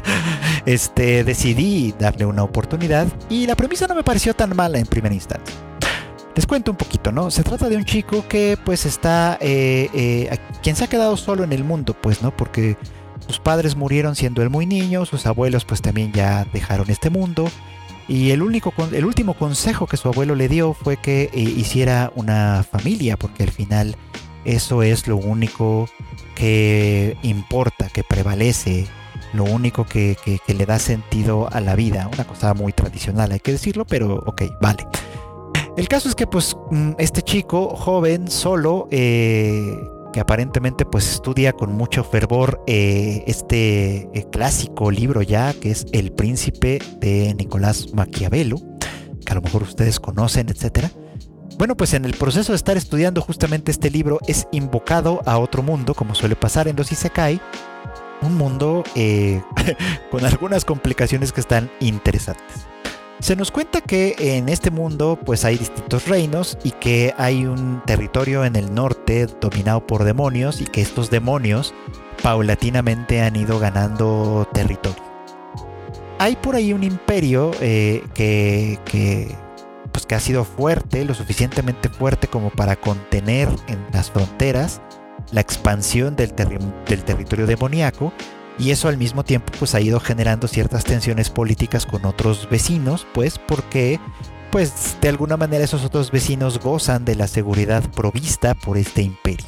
este, decidí darle una oportunidad y la premisa no me pareció tan mala en primera instancia. Les cuento un poquito, ¿no? Se trata de un chico que pues está, eh, eh, quien se ha quedado solo en el mundo, pues, ¿no? Porque sus padres murieron siendo él muy niño, sus abuelos pues también ya dejaron este mundo. Y el, único, el último consejo que su abuelo le dio fue que eh, hiciera una familia, porque al final eso es lo único que importa, que prevalece, lo único que, que le da sentido a la vida. Una cosa muy tradicional, hay que decirlo, pero ok, vale. El caso es que pues mm, este chico joven, solo, eh, que aparentemente pues estudia con mucho fervor eh, este eh, clásico libro ya, que es El Príncipe de Nicolás Maquiavelo, que a lo mejor ustedes conocen, etcétera. Bueno, pues en el proceso de estar estudiando justamente este libro es invocado a otro mundo, como suele pasar en los Isekai, un mundo con algunas complicaciones que están interesantes. Se nos cuenta que en este mundo pues hay distintos reinos y que hay un territorio en el norte dominado por demonios y que estos demonios paulatinamente han ido ganando territorio. Hay por ahí un imperio eh, que, pues, que ha sido fuerte, lo suficientemente fuerte como para contener en las fronteras la expansión del, del territorio demoníaco y eso al mismo tiempo pues ha ido generando ciertas tensiones políticas con otros vecinos, pues porque pues de alguna manera esos otros vecinos gozan de la seguridad provista por este imperio.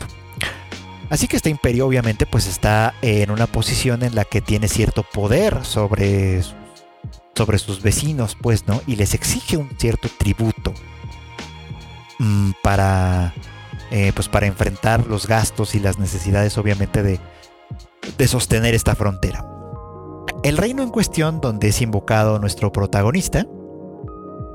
Así que este imperio obviamente pues está en una posición en la que tiene cierto poder sobre, sobre sus vecinos, pues, ¿no? Y les exige un cierto tributo mm, para, eh, pues, para enfrentar los gastos y las necesidades obviamente de, de sostener esta frontera. El reino en cuestión donde es invocado nuestro protagonista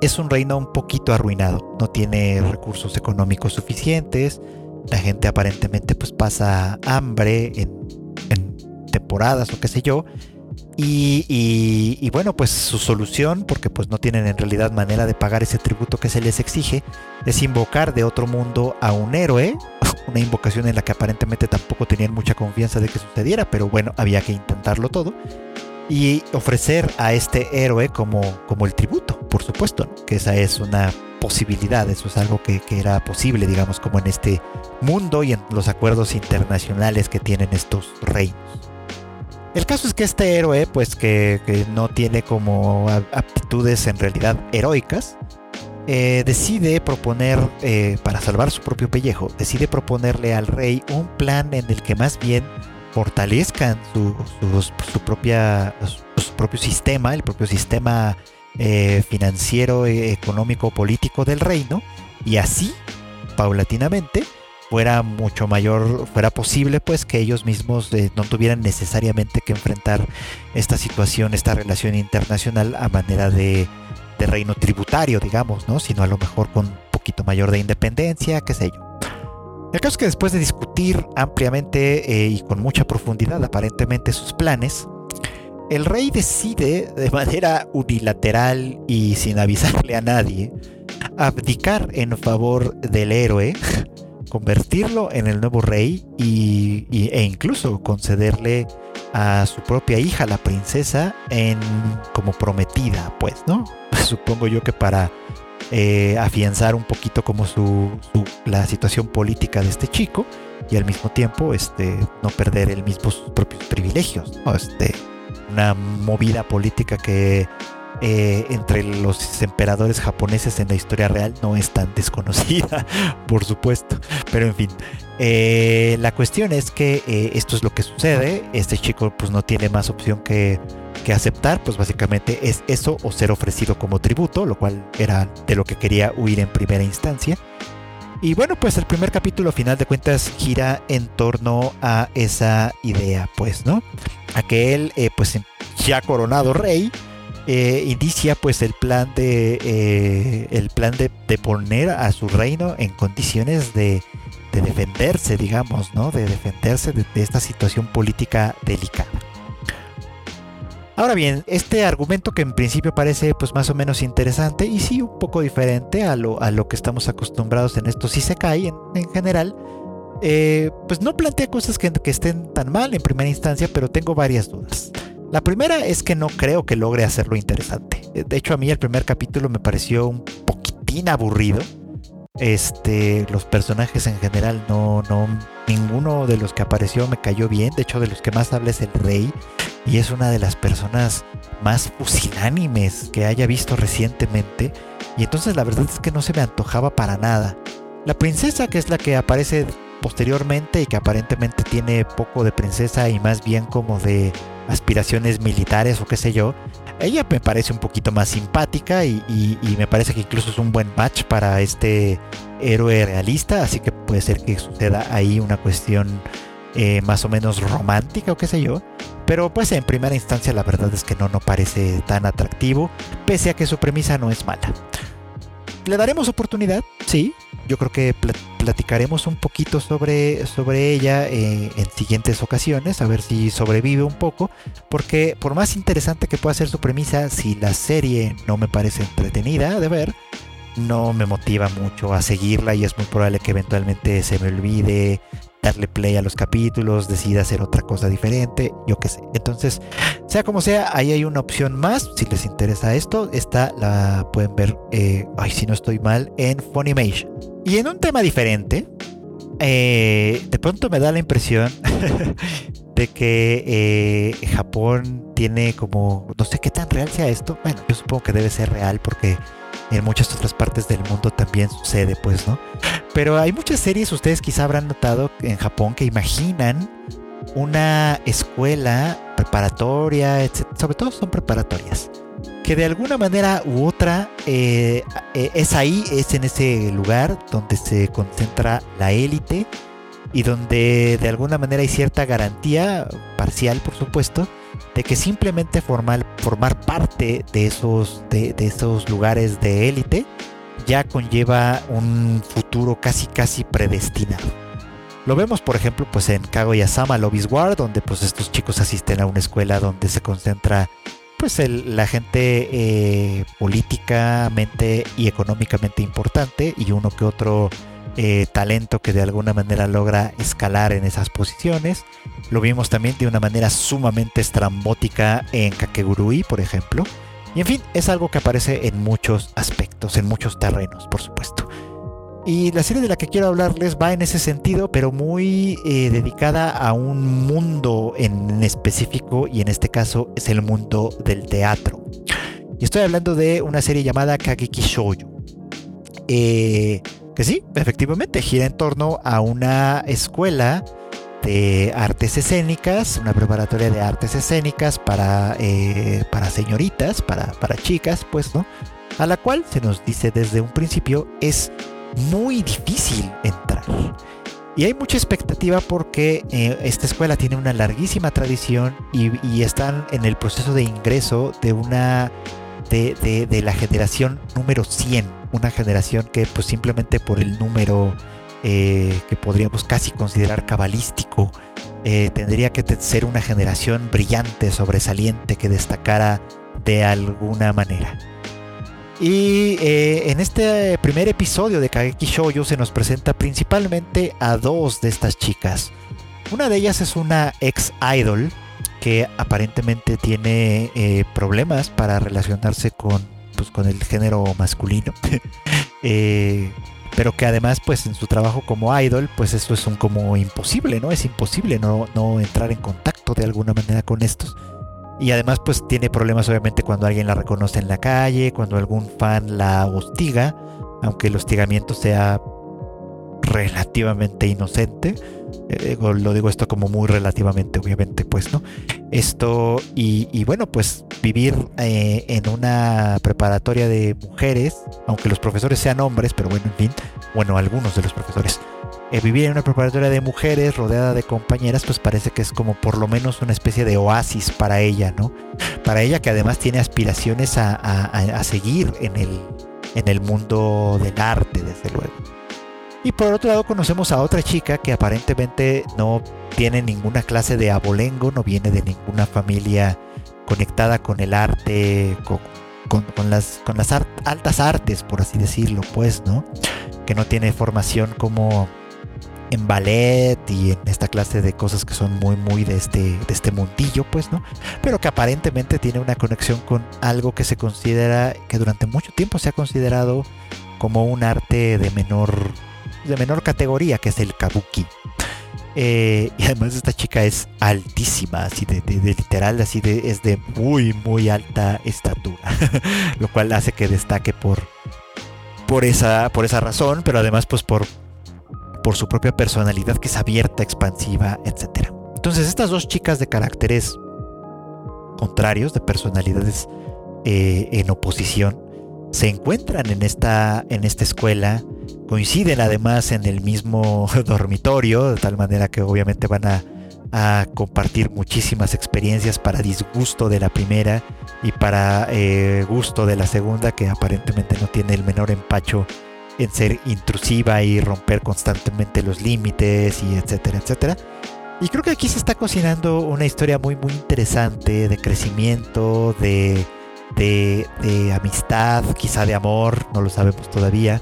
es un reino un poquito arruinado, no tiene recursos económicos suficientes, la gente aparentemente pues pasa hambre en, temporadas o qué sé yo, y, y, bueno, pues su solución, porque pues no tienen en realidad manera de pagar ese tributo que se les exige, es invocar de otro mundo a un héroe, una invocación en la que aparentemente tampoco tenían mucha confianza de que sucediera, pero bueno, había que intentarlo todo. Y ofrecer a este héroe como, como el tributo, por supuesto, que esa es una posibilidad, eso es algo que, que, era posible, digamos, como en este mundo y en los acuerdos internacionales que tienen estos reinos. El caso es que este héroe, pues que, que no tiene como aptitudes en realidad heroicas, eh, decide proponer, eh, para salvar su propio pellejo, decide proponerle al rey un plan en el que más bien fortalezcan su, propia, su, propio sistema, el propio sistema eh, financiero, económico, político del reino, y así, paulatinamente, fuera mucho mayor, fuera posible pues que ellos mismos no tuvieran necesariamente que enfrentar esta situación, esta relación internacional a manera de de reino tributario, digamos, ¿no? Sino a lo mejor con un poquito mayor de independencia, qué sé yo. El caso es que después de discutir ampliamente eh, y con mucha profundidad aparentemente sus planes, el rey decide de manera unilateral y sin avisarle a nadie abdicar en favor del héroe, convertirlo en el nuevo rey y, e incluso concederle a su propia hija, la princesa, en como prometida, pues, ¿no? supongo yo que para eh, afianzar un poquito como su, la situación política de este chico y al mismo tiempo este, no perder el mismo sus propios privilegios. Este, una movida política que eh, entre los emperadores japoneses en la historia real no es tan desconocida, por supuesto. Pero en fin, eh, la cuestión es que esto es lo que sucede. Este chico pues no tiene más opción que aceptar, pues básicamente es eso o ser ofrecido como tributo, lo cual era de lo que quería huir en primera instancia. Y bueno, pues el primer capítulo, final de cuentas, gira en torno a esa idea, pues, ¿no? A que él, eh, pues, ya coronado rey, eh, inicia pues el plan de eh, el plan de, poner a su reino en condiciones de, defenderse, digamos, ¿no? De defenderse de, esta situación política delicada. Ahora bien, este argumento que en principio parece pues más o menos interesante y sí un poco diferente a lo, a lo que estamos acostumbrados en esto si se cae en, general, eh, pues no plantea cosas que estén tan mal en primera instancia, pero tengo varias dudas. La primera es que no creo que logre hacerlo interesante. De hecho, a mí el primer capítulo me pareció un poquitín aburrido. Este, los personajes en general no, no, ninguno de los que apareció me cayó bien. De hecho, de los que más habla es el rey y es una de las personas más pusilánimes que haya visto recientemente. Y entonces la verdad es que no se me antojaba para nada. La princesa, que es la que aparece posteriormente y que aparentemente tiene poco de princesa y más bien como de aspiraciones militares o qué sé yo, ella me parece un poquito más simpática y, me parece que incluso es un buen match para este héroe realista, así que puede ser que suceda ahí una cuestión eh, más o menos romántica o qué sé yo. Pero pues en primera instancia la verdad es que no, no parece tan atractivo, pese a que su premisa no es mala. ¿Le daremos oportunidad? Sí. Yo creo que platicaremos un poquito sobre, sobre ella eh, en siguientes ocasiones, a ver si sobrevive un poco, porque por más interesante que pueda ser su premisa, si la serie no me parece entretenida de ver, no me motiva mucho a seguirla y es muy probable que eventualmente se me olvide darle play a los capítulos, decida hacer otra cosa diferente, yo qué sé. Entonces, sea como sea, ahí hay una opción más. Si les interesa esto, esta la pueden ver, eh, ay, si no estoy mal, en Funimation. Y en un tema diferente, eh, de pronto me da la impresión de que eh, Japón tiene como, no sé qué tan real sea esto. Bueno, yo supongo que debe ser real porque en muchas otras partes del mundo también sucede, pues, ¿no? Pero hay muchas series, ustedes quizá habrán notado en Japón, que imaginan una escuela preparatoria, etc. sobre todo son preparatorias, que de alguna manera u otra eh, eh, es ahí, es en ese lugar donde se concentra la élite y donde de alguna manera hay cierta garantía, parcial por supuesto, de que simplemente formar, parte de esos, de, esos lugares de élite ya conlleva un futuro casi casi predestinado. Lo vemos, por ejemplo, pues en Kaguya-sama Lobby's War, donde pues estos chicos asisten a una escuela donde se concentra pues la gente eh, políticamente y económicamente importante y uno que otro eh, talento que de alguna manera logra escalar en esas posiciones. Lo vimos también de una manera sumamente estrambótica en Kakegurui, por ejemplo. Y en fin, es algo que aparece en muchos aspectos, en muchos terrenos, por supuesto. Y la serie de la que quiero hablarles va en ese sentido, pero muy eh, dedicada a un mundo en específico, y en este caso es el mundo del teatro. Y estoy hablando de una serie llamada Kageki Shoujo. Eh, que sí, efectivamente, gira en torno a una escuela de artes escénicas, una preparatoria de artes escénicas para, eh, para señoritas, para, para chicas, pues, ¿no? A la cual se nos dice desde un principio es muy difícil entrar. Y hay mucha expectativa porque eh, esta escuela tiene una larguísima tradición y, están en el proceso de ingreso de una de, de, de la generación número 100 una generación que pues simplemente por el número eh, que podríamos casi considerar cabalístico, eh, tendría que ser una generación brillante, sobresaliente, que destacara de alguna manera. Y eh, en este primer episodio de Kageki Shoujo se nos presenta principalmente a dos de estas chicas. Una de ellas es una ex idol que aparentemente tiene problemas para relacionarse con pues, con el género masculino. Eh, pero que además pues en su trabajo como idol pues eso es un como imposible, ¿no? Es imposible no, no entrar en contacto de alguna manera con estos. Y además pues tiene problemas obviamente cuando alguien la reconoce en la calle, cuando algún fan la hostiga, aunque el hostigamiento sea relativamente inocente. Eh, lo digo esto como muy relativamente, obviamente, pues, ¿no? Esto, y, bueno, pues vivir eh, en una preparatoria de mujeres, aunque los profesores sean hombres, pero bueno, en fin, bueno, algunos de los profesores. Eh, vivir en una preparatoria de mujeres rodeada de compañeras, pues parece que es como por lo menos una especie de oasis para ella, ¿no? Para ella que además tiene aspiraciones a, seguir en el, en el mundo del arte, desde luego. Y por otro lado conocemos a otra chica que aparentemente no tiene ninguna clase de abolengo, no viene de ninguna familia conectada con el arte, con, las, con las altas artes, por así decirlo, pues, ¿no? Que no tiene formación como en ballet y en esta clase de cosas que son muy muy de este de este mundillo pues no pero que aparentemente tiene una conexión con algo que se considera que durante mucho tiempo se ha considerado como un arte de menor de menor categoría que es el kabuki eh, y además esta chica es altísima así de, literal así de es de muy muy alta estatura lo cual hace que destaque por por esa por esa razón pero además pues por por su propia personalidad que es abierta, expansiva, etc. Entonces estas dos chicas de caracteres contrarios, de personalidades eh, en oposición, se encuentran en esta, en esta escuela, coinciden además en el mismo dormitorio, de tal manera que obviamente van a, compartir muchísimas experiencias para disgusto de la primera y para eh, gusto de la segunda, que aparentemente no tiene el menor empacho en ser intrusiva y romper constantemente los límites y etcétera, etcétera. Y creo que aquí se está cocinando una historia muy, muy interesante de crecimiento, de, de, de amistad, quizá de amor, no lo sabemos todavía,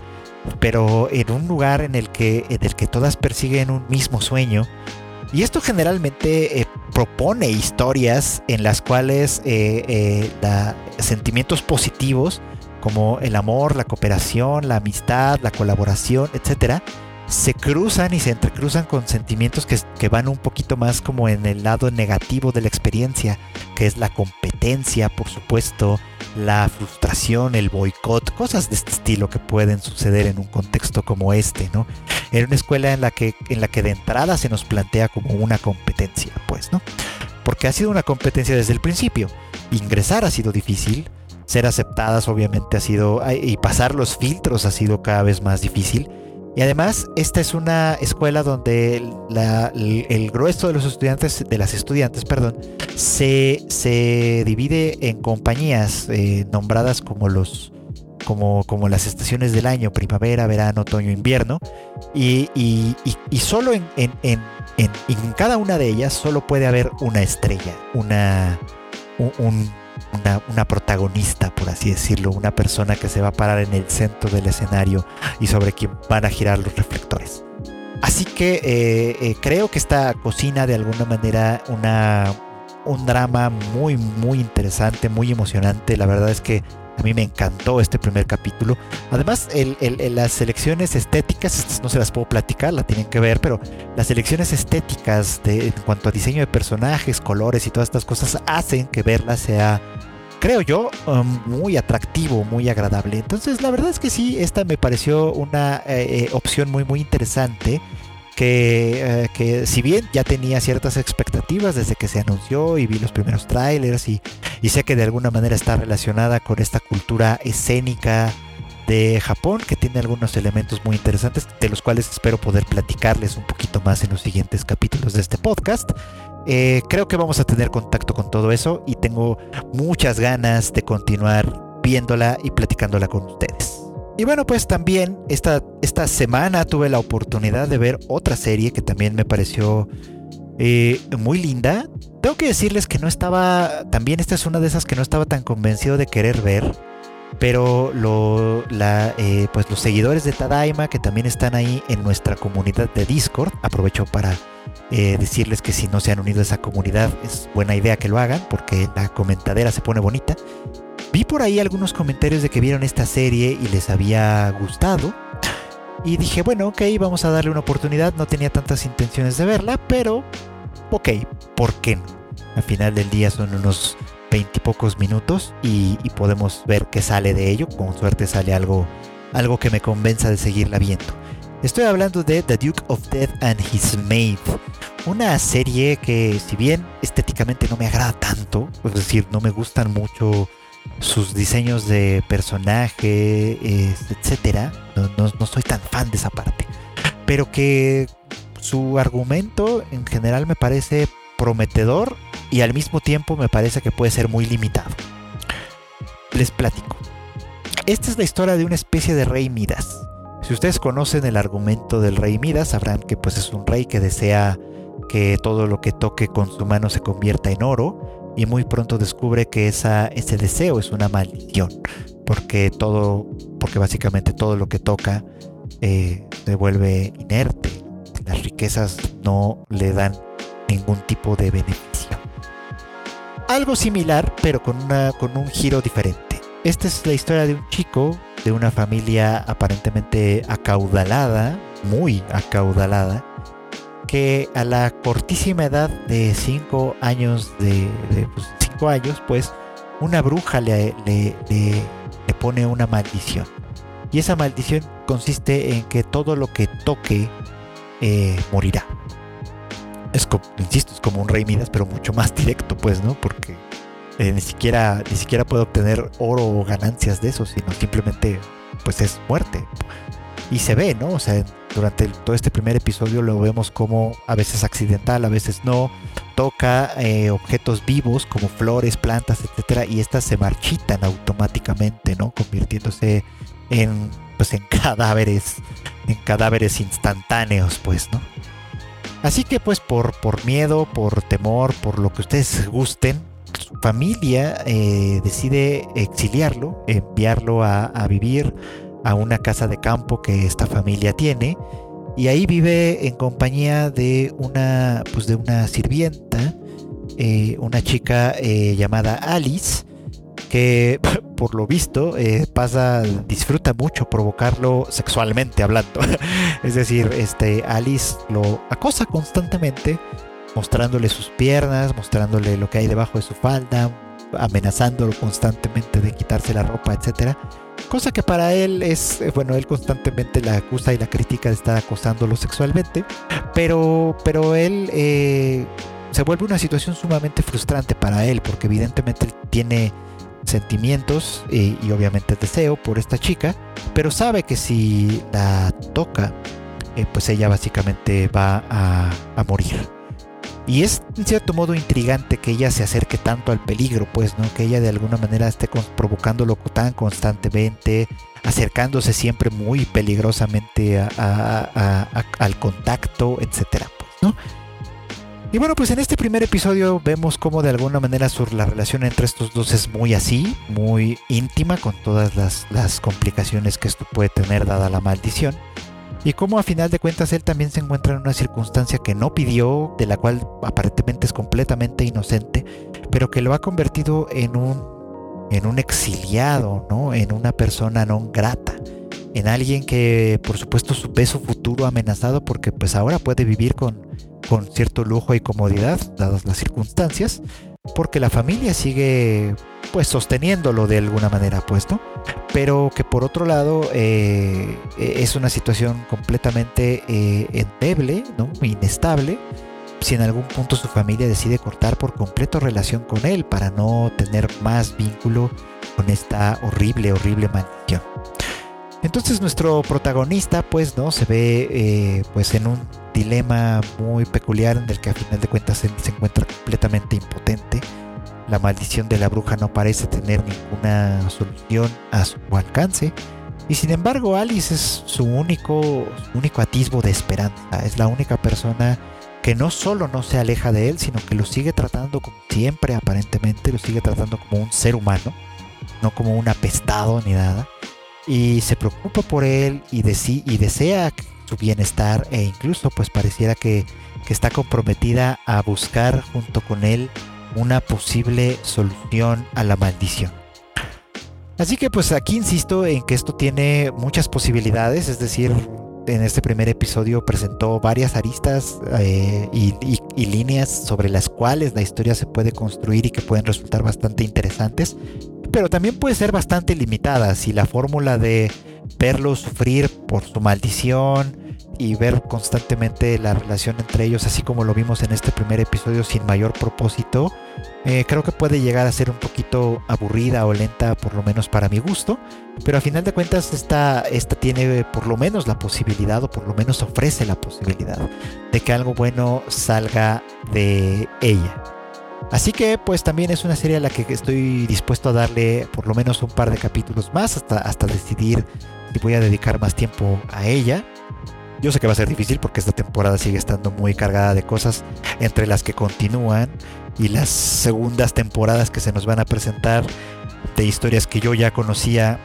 pero en un lugar en el que, en el que todas persiguen un mismo sueño. Y esto generalmente eh, propone historias en las cuales eh, eh, da sentimientos positivos como el amor, la cooperación, la amistad, la colaboración, etcétera, se cruzan y se entrecruzan con sentimientos que, van un poquito más como en el lado negativo de la experiencia, que es la competencia, por supuesto, la frustración, el boicot, cosas de este estilo que pueden suceder en un contexto como este, ¿no? En una escuela en la que, en la que de entrada se nos plantea como una competencia, pues, ¿no? Porque ha sido una competencia desde el principio. Ingresar ha sido difícil, ser aceptadas obviamente ha sido, y pasar los filtros ha sido cada vez más difícil. Y además, esta es una escuela donde el, grueso de los estudiantes, de las estudiantes, perdón, se, se divide en compañías eh, nombradas como los como, como las estaciones del año, primavera, verano, otoño, invierno. Y, y, y, solo en, en, en, en, cada una de ellas solo puede haber una estrella, una, un, una, protagonista, por así decirlo, una persona que se va a parar en el centro del escenario y sobre quien van a girar los reflectores. Así que eh, eh, creo que esta cocina de alguna manera una, un drama muy, muy interesante, muy emocionante. La verdad es que a mí me encantó este primer capítulo. Además, las selecciones estéticas, no se las puedo platicar, la tienen que ver, pero las selecciones estéticas de, en cuanto a diseño de personajes, colores y todas estas cosas hacen que verla sea creo yo, um, muy atractivo, muy agradable. Entonces, la verdad es que sí, esta me pareció una eh, eh, opción muy, muy interesante. Que, eh, que, si bien ya tenía ciertas expectativas desde que se anunció y vi los primeros trailers y, y sé que de alguna manera está relacionada con esta cultura escénica de Japón que tiene algunos elementos muy interesantes de los cuales espero poder platicarles un poquito más en los siguientes capítulos de este podcast. Eh, creo que vamos a tener contacto con todo eso y tengo muchas ganas de continuar viéndola y platicándola con ustedes. Y bueno, pues también esta, esta semana tuve la oportunidad de ver otra serie que también me pareció eh, muy linda. Tengo que decirles que no estaba, también esta es una de esas que no estaba tan convencido de querer ver, pero lo, eh, pues los seguidores de Tadaima que también están ahí en nuestra comunidad de Discord, aprovecho para eh, decirles que si no se han unido a esa comunidad es buena idea que lo hagan porque la comentadera se pone bonita. Vi por ahí algunos comentarios de que vieron esta serie y les había gustado. Y dije, bueno, ok, vamos a darle una oportunidad. No tenía tantas intenciones de verla, pero ok, ¿por qué no? Al final del día son unos veintipocos minutos y, y, podemos ver qué sale de ello. Con suerte sale algo, algo que me convenza de seguirla viendo. Estoy hablando de The Duke of Death and His Maid, una serie que si bien estéticamente no me agrada tanto, es decir, no me gustan mucho sus diseños de personaje, etcétera, no, soy tan fan de esa parte, pero que su argumento en general me parece prometedor y al mismo tiempo me parece que puede ser muy limitado. Les platico. Esta es la historia de una especie de rey Midas Si ustedes conocen el argumento del rey Midas, sabrán que pues es un rey que desea que todo lo que toque con su mano se convierta en oro y muy pronto descubre que ese deseo es una maldición, porque todo, porque básicamente todo lo que toca eh, se vuelve inerte. Las riquezas no le dan ningún tipo de beneficio. Algo similar, pero con, una, con un giro diferente. Esta es la historia de un chico de una familia aparentemente acaudalada, muy acaudalada, que a la cortísima edad de 5 años, de, pues, cinco años, pues una bruja le, le, le, pone una maldición. Y esa maldición consiste en que todo lo que toque eh, morirá. Es como, insisto, es como un rey Midas, pero mucho más directo, pues, ¿no? Porque eh, ni siquiera ni siquiera puede obtener oro o ganancias de eso, sino simplemente, pues, es muerte. Y se ve, ¿no? O sea, durante todo este primer episodio lo vemos como a veces accidental, a veces no, toca eh, objetos vivos como flores, plantas, etcétera, y estas se marchitan automáticamente, ¿no? Convirtiéndose en pues en cadáveres, en cadáveres instantáneos, pues, ¿no? Así que pues por, por miedo, por temor, por lo que ustedes gusten, su familia eh, decide exiliarlo, enviarlo a vivir a una casa de campo que esta familia tiene y ahí vive en compañía de una pues de una sirvienta eh, una chica eh, llamada Alice que por lo visto eh, pasa disfruta mucho provocarlo sexualmente hablando. Es decir este Alice lo acosa constantemente mostrándole sus piernas mostrándole lo que hay debajo de su falda amenazándolo constantemente de quitarse la ropa etcétera Cosa que para él es, eh, bueno, él constantemente la acusa y la critica de estar acosándolo sexualmente, pero, pero él eh, se vuelve una situación sumamente frustrante para él, porque evidentemente él tiene sentimientos y, obviamente deseo por esta chica, pero sabe que si la toca, eh, pues ella básicamente va a, a morir. Y es en cierto modo intrigante que ella se acerque tanto al peligro, pues, ¿no? Que ella de alguna manera esté provocándolo tan constantemente, acercándose siempre muy peligrosamente al contacto, etcétera, pues, ¿no? Y bueno, pues en este primer episodio vemos cómo de alguna manera la relación entre estos dos es muy así, muy íntima, con todas las, las complicaciones que esto puede tener dada la maldición y cómo a final de cuentas él también se encuentra en una circunstancia que no pidió, de la cual aparentemente es completamente inocente, pero que lo ha convertido en un en un exiliado, ¿no? En una persona no grata, en alguien que por supuesto ve su futuro amenazado porque pues ahora puede vivir con, con cierto lujo y comodidad, dadas las circunstancias, porque la familia sigue pues sosteniéndolo de alguna manera, pues, ¿no? Pero que por otro lado eh, es una situación completamente eh, endeble, ¿no? Inestable. Si en algún punto su familia decide cortar por completo relación con él para no tener más vínculo con esta horrible, horrible maldición. Entonces nuestro protagonista pues no se ve eh, pues en un dilema muy peculiar en el que a final de cuentas se encuentra completamente impotente la maldición de la bruja no parece tener ninguna solución a su alcance. Y sin embargo, Alice es su único, único atisbo de esperanza. Es la única persona que no solo no se aleja de él, sino que lo sigue tratando como siempre, aparentemente, lo sigue tratando como un ser humano, no como un apestado ni nada. Y se preocupa por él y, y desea su bienestar e incluso pues pareciera que, que está comprometida a buscar junto con él una posible solución a la maldición. Así que pues aquí insisto en que esto tiene muchas posibilidades, es decir, en este primer episodio presentó varias aristas eh, y, y, líneas sobre las cuales la historia se puede construir y que pueden resultar bastante interesantes, pero también puede ser bastante limitada si la fórmula de verlo sufrir por su maldición, y ver constantemente la relación entre ellos, así como lo vimos en este primer episodio sin mayor propósito, eh, creo que puede llegar a ser un poquito aburrida o lenta, por lo menos para mi gusto. Pero a final de cuentas, esta, esta tiene por lo menos la posibilidad, o por lo menos ofrece la posibilidad, de que algo bueno salga de ella. Así que pues también es una serie a la que estoy dispuesto a darle por lo menos un par de capítulos más hasta, hasta decidir y voy a dedicar más tiempo a ella. Yo sé que va a ser difícil porque esta temporada sigue estando muy cargada de cosas entre las que continúan y las segundas temporadas que se nos van a presentar de historias que yo ya conocía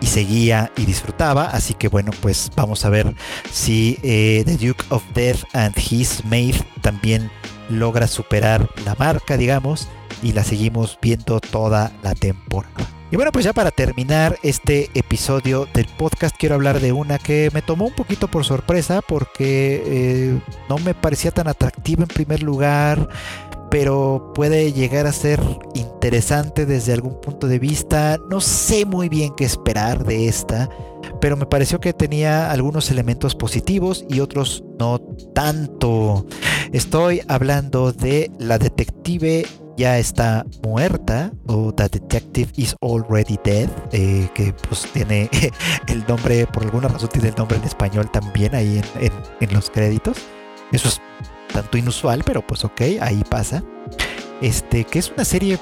y seguía y disfrutaba. Así que bueno, pues vamos a ver si eh, The Duke of Death and His Maid también logra superar la marca, digamos, y la seguimos viendo toda la temporada. Y bueno, pues ya para terminar este episodio del podcast quiero hablar de una que me tomó un poquito por sorpresa porque eh, no me parecía tan atractiva en primer lugar pero puede llegar a ser interesante desde algún punto de vista. No sé muy bien qué esperar de esta, pero me pareció que tenía algunos elementos positivos y otros no tanto. Estoy hablando de la detective ya está muerta o The Detective is Already Dead, eh, que pues tiene el nombre, por alguna razón tiene el nombre en español también ahí en, en los créditos. Eso es tanto inusual, pero pues ok, ahí pasa. Este, que es una serie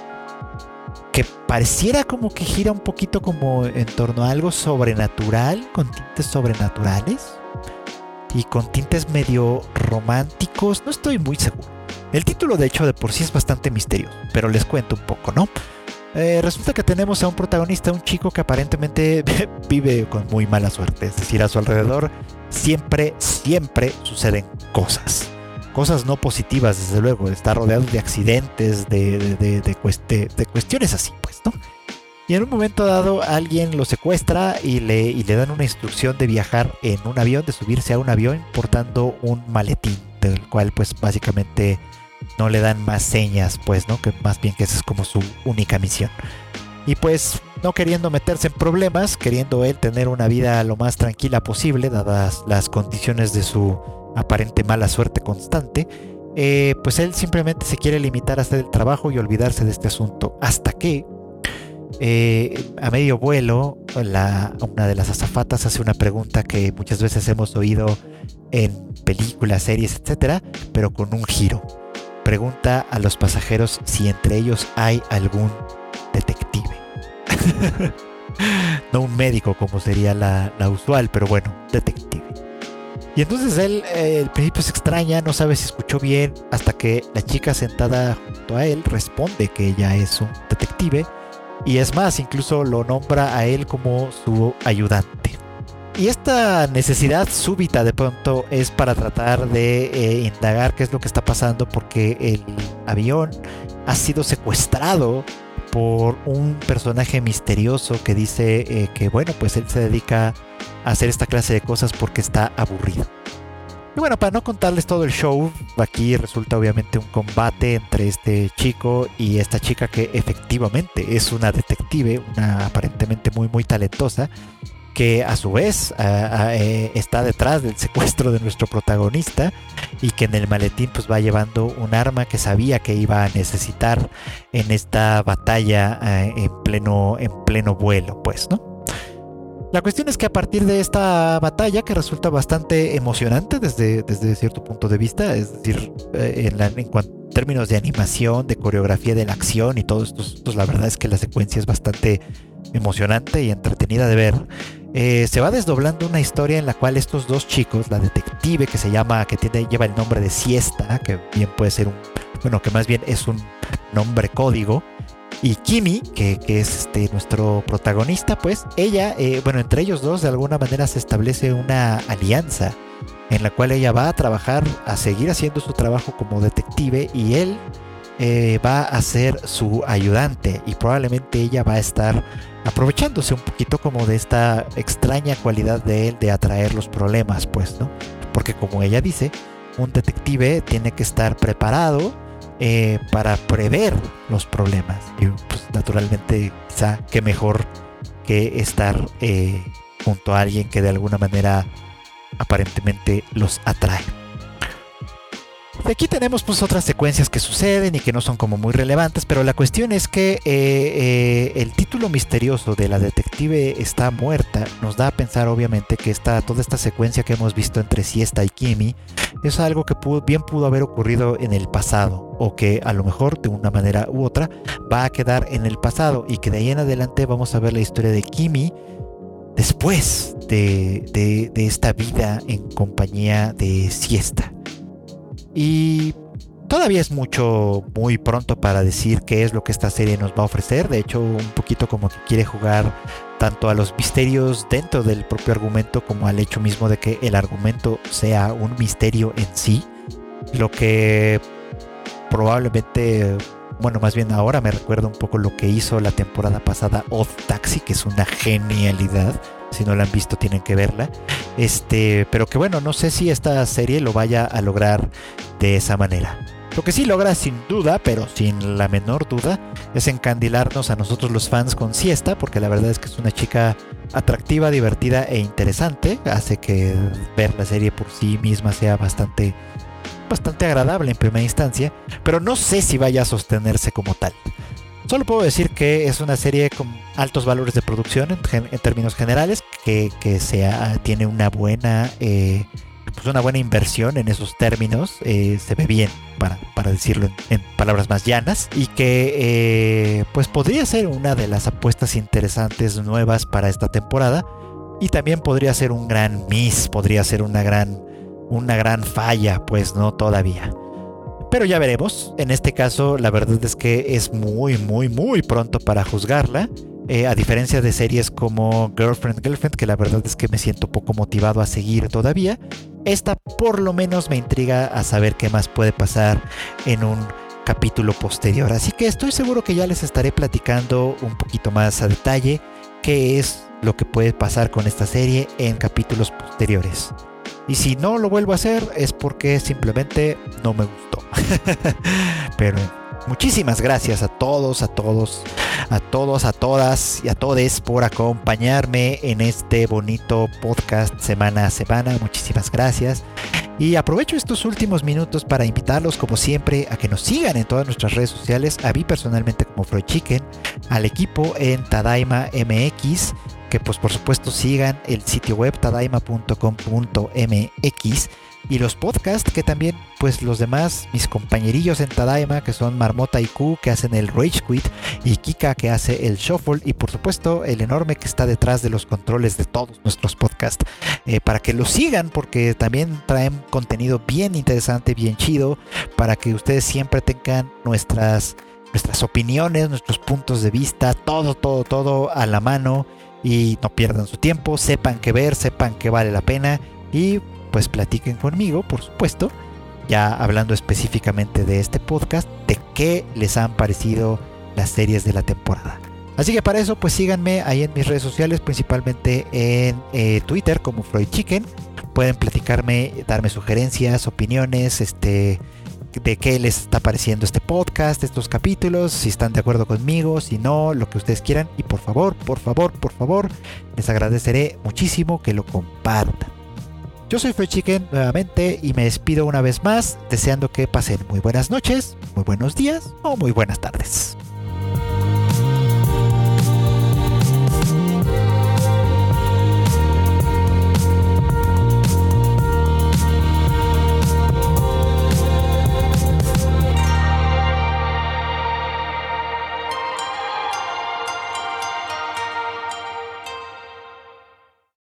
que pareciera como que gira un poquito como en torno a algo sobrenatural, con tintes sobrenaturales y con tintes medio románticos, no estoy muy seguro. El título de hecho de por sí es bastante misterioso, pero les cuento un poco, ¿no? Eh, resulta que tenemos a un protagonista, un chico que aparentemente vive con muy mala suerte, es decir, a su alrededor siempre, siempre suceden cosas cosas no positivas, desde luego, está rodeado de accidentes, de, de, de, cuestiones así, pues, ¿no? Y en un momento dado alguien lo secuestra y le, y le dan una instrucción de viajar en un avión, de subirse a un avión portando un maletín, del cual pues básicamente no le dan más señas, pues, ¿no? Que más bien que esa es como su única misión. Y pues no queriendo meterse en problemas, queriendo él tener una vida lo más tranquila posible, dadas las condiciones de su aparente mala suerte constante, eh, pues él simplemente se quiere limitar a hacer el trabajo y olvidarse de este asunto. Hasta que eh, a medio vuelo, una de las azafatas hace una pregunta que muchas veces hemos oído en películas, series, etcétera, pero con un giro. Pregunta a los pasajeros si entre ellos hay algún detective. no un médico como sería la usual, pero bueno, detective. Y entonces él, eh, el principio se extraña, no sabe si escuchó bien, hasta que la chica sentada junto a él responde que ella es un detective. Y es más, incluso lo nombra a él como su ayudante. Y esta necesidad súbita de pronto es para tratar de eh, indagar qué es lo que está pasando porque el avión ha sido secuestrado por un personaje misterioso que dice eh, que bueno, pues él se dedica a hacer esta clase de cosas porque está aburrido. Y bueno, para no contarles todo el show, aquí resulta obviamente un combate entre este chico y esta chica que efectivamente es una detective, una aparentemente muy muy talentosa, que a su vez eh, está detrás del secuestro de nuestro protagonista y que en el maletín pues va llevando un arma que sabía que iba a necesitar en esta batalla eh, en pleno en pleno vuelo pues no la cuestión es que a partir de esta batalla, que resulta bastante emocionante desde, desde cierto punto de vista, es decir, eh, en, en, términos de animación, de coreografía de la acción y todo esto, pues la verdad es que la secuencia es bastante emocionante y entretenida de ver. Eh, se va desdoblando una historia en la cual estos dos chicos, la detective que se llama, que tiene, lleva el nombre de Siesta, que bien puede ser un, bueno, que más bien es un nombre código, y Kimi, que, es este, nuestro protagonista, pues ella, eh, bueno, entre ellos dos de alguna manera se establece una alianza en la cual ella va a trabajar, a seguir haciendo su trabajo como detective y él eh, va a ser su ayudante y probablemente ella va a estar aprovechándose un poquito como de esta extraña cualidad de él de atraer los problemas, pues, ¿no? Porque como ella dice, un detective tiene que estar preparado eh, para prever los problemas. Y pues naturalmente quizá que mejor que estar eh, junto a alguien que de alguna manera aparentemente los atrae. De aquí tenemos pues otras secuencias que suceden y que no son como muy relevantes, pero la cuestión es que eh, eh, el título misterioso de la detective está muerta nos da a pensar obviamente que esta, toda esta secuencia que hemos visto entre Siesta y Kimi es algo que bien pudo haber ocurrido en el pasado o que a lo mejor de una manera u otra va a quedar en el pasado y que de ahí en adelante vamos a ver la historia de Kimi después de, esta vida en compañía de siesta. Y todavía es mucho, muy pronto para decir qué es lo que esta serie nos va a ofrecer. De hecho, un poquito como que quiere jugar tanto a los misterios dentro del propio argumento como al hecho mismo de que el argumento sea un misterio en sí. Lo que probablemente, bueno, más bien ahora me recuerda un poco lo que hizo la temporada pasada Odd Taxi, que es una genialidad. Si no la han visto, tienen que verla. Este, pero que bueno, no sé si esta serie lo vaya a lograr de esa manera. Lo que sí logra sin duda, pero sin la menor duda, es encandilarnos a nosotros los fans con siesta, porque la verdad es que es una chica atractiva, divertida e interesante. Hace que ver la serie por sí misma sea bastante, bastante agradable en primera instancia, pero no sé si vaya a sostenerse como tal. Solo puedo decir que es una serie con altos valores de producción en, términos generales, que, sea, tiene una buena, eh, pues una buena inversión en esos términos, eh, se ve bien, para, para decirlo en, palabras más llanas, y que eh, pues podría ser una de las apuestas interesantes nuevas para esta temporada, y también podría ser un gran miss, podría ser una gran, una gran falla, pues no todavía. Pero ya veremos. En este caso, la verdad es que es muy, muy, muy pronto para juzgarla. Eh, a diferencia de series como Girlfriend, Girlfriend, que la verdad es que me siento poco motivado a seguir todavía. Esta por lo menos me intriga a saber qué más puede pasar en un capítulo posterior. Así que estoy seguro que ya les estaré platicando un poquito más a detalle qué es lo que puede pasar con esta serie en capítulos posteriores. Y si no lo vuelvo a hacer es porque simplemente no me gustó. Pero muchísimas gracias a todos, a todos, a todos, a todas y a todes por acompañarme en este bonito podcast semana a semana. Muchísimas gracias. Y aprovecho estos últimos minutos para invitarlos, como siempre, a que nos sigan en todas nuestras redes sociales, a mí personalmente como Freud Chicken, al equipo en Tadaima MX que pues por supuesto sigan el sitio web tadaima.com.mx y los podcasts que también pues los demás mis compañerillos en Tadaima que son Marmota y Q que hacen el Rage Quit y Kika que hace el Shuffle y por supuesto el enorme que está detrás de los controles de todos nuestros podcasts eh, para que los sigan porque también traen contenido bien interesante bien chido para que ustedes siempre tengan nuestras nuestras opiniones nuestros puntos de vista todo todo todo a la mano y no pierdan su tiempo, sepan qué ver, sepan que vale la pena y pues platiquen conmigo, por supuesto, ya hablando específicamente de este podcast, de qué les han parecido las series de la temporada. Así que para eso pues síganme ahí en mis redes sociales, principalmente en eh, Twitter como Freud Chicken. Pueden platicarme, darme sugerencias, opiniones, este, de qué les está pareciendo este podcast, estos capítulos, si están de acuerdo conmigo, si no, lo que ustedes quieran. Y por favor, por favor, por favor, les agradeceré muchísimo que lo compartan. Yo soy Free Chicken nuevamente y me despido una vez más deseando que pasen muy buenas noches, muy buenos días o muy buenas tardes.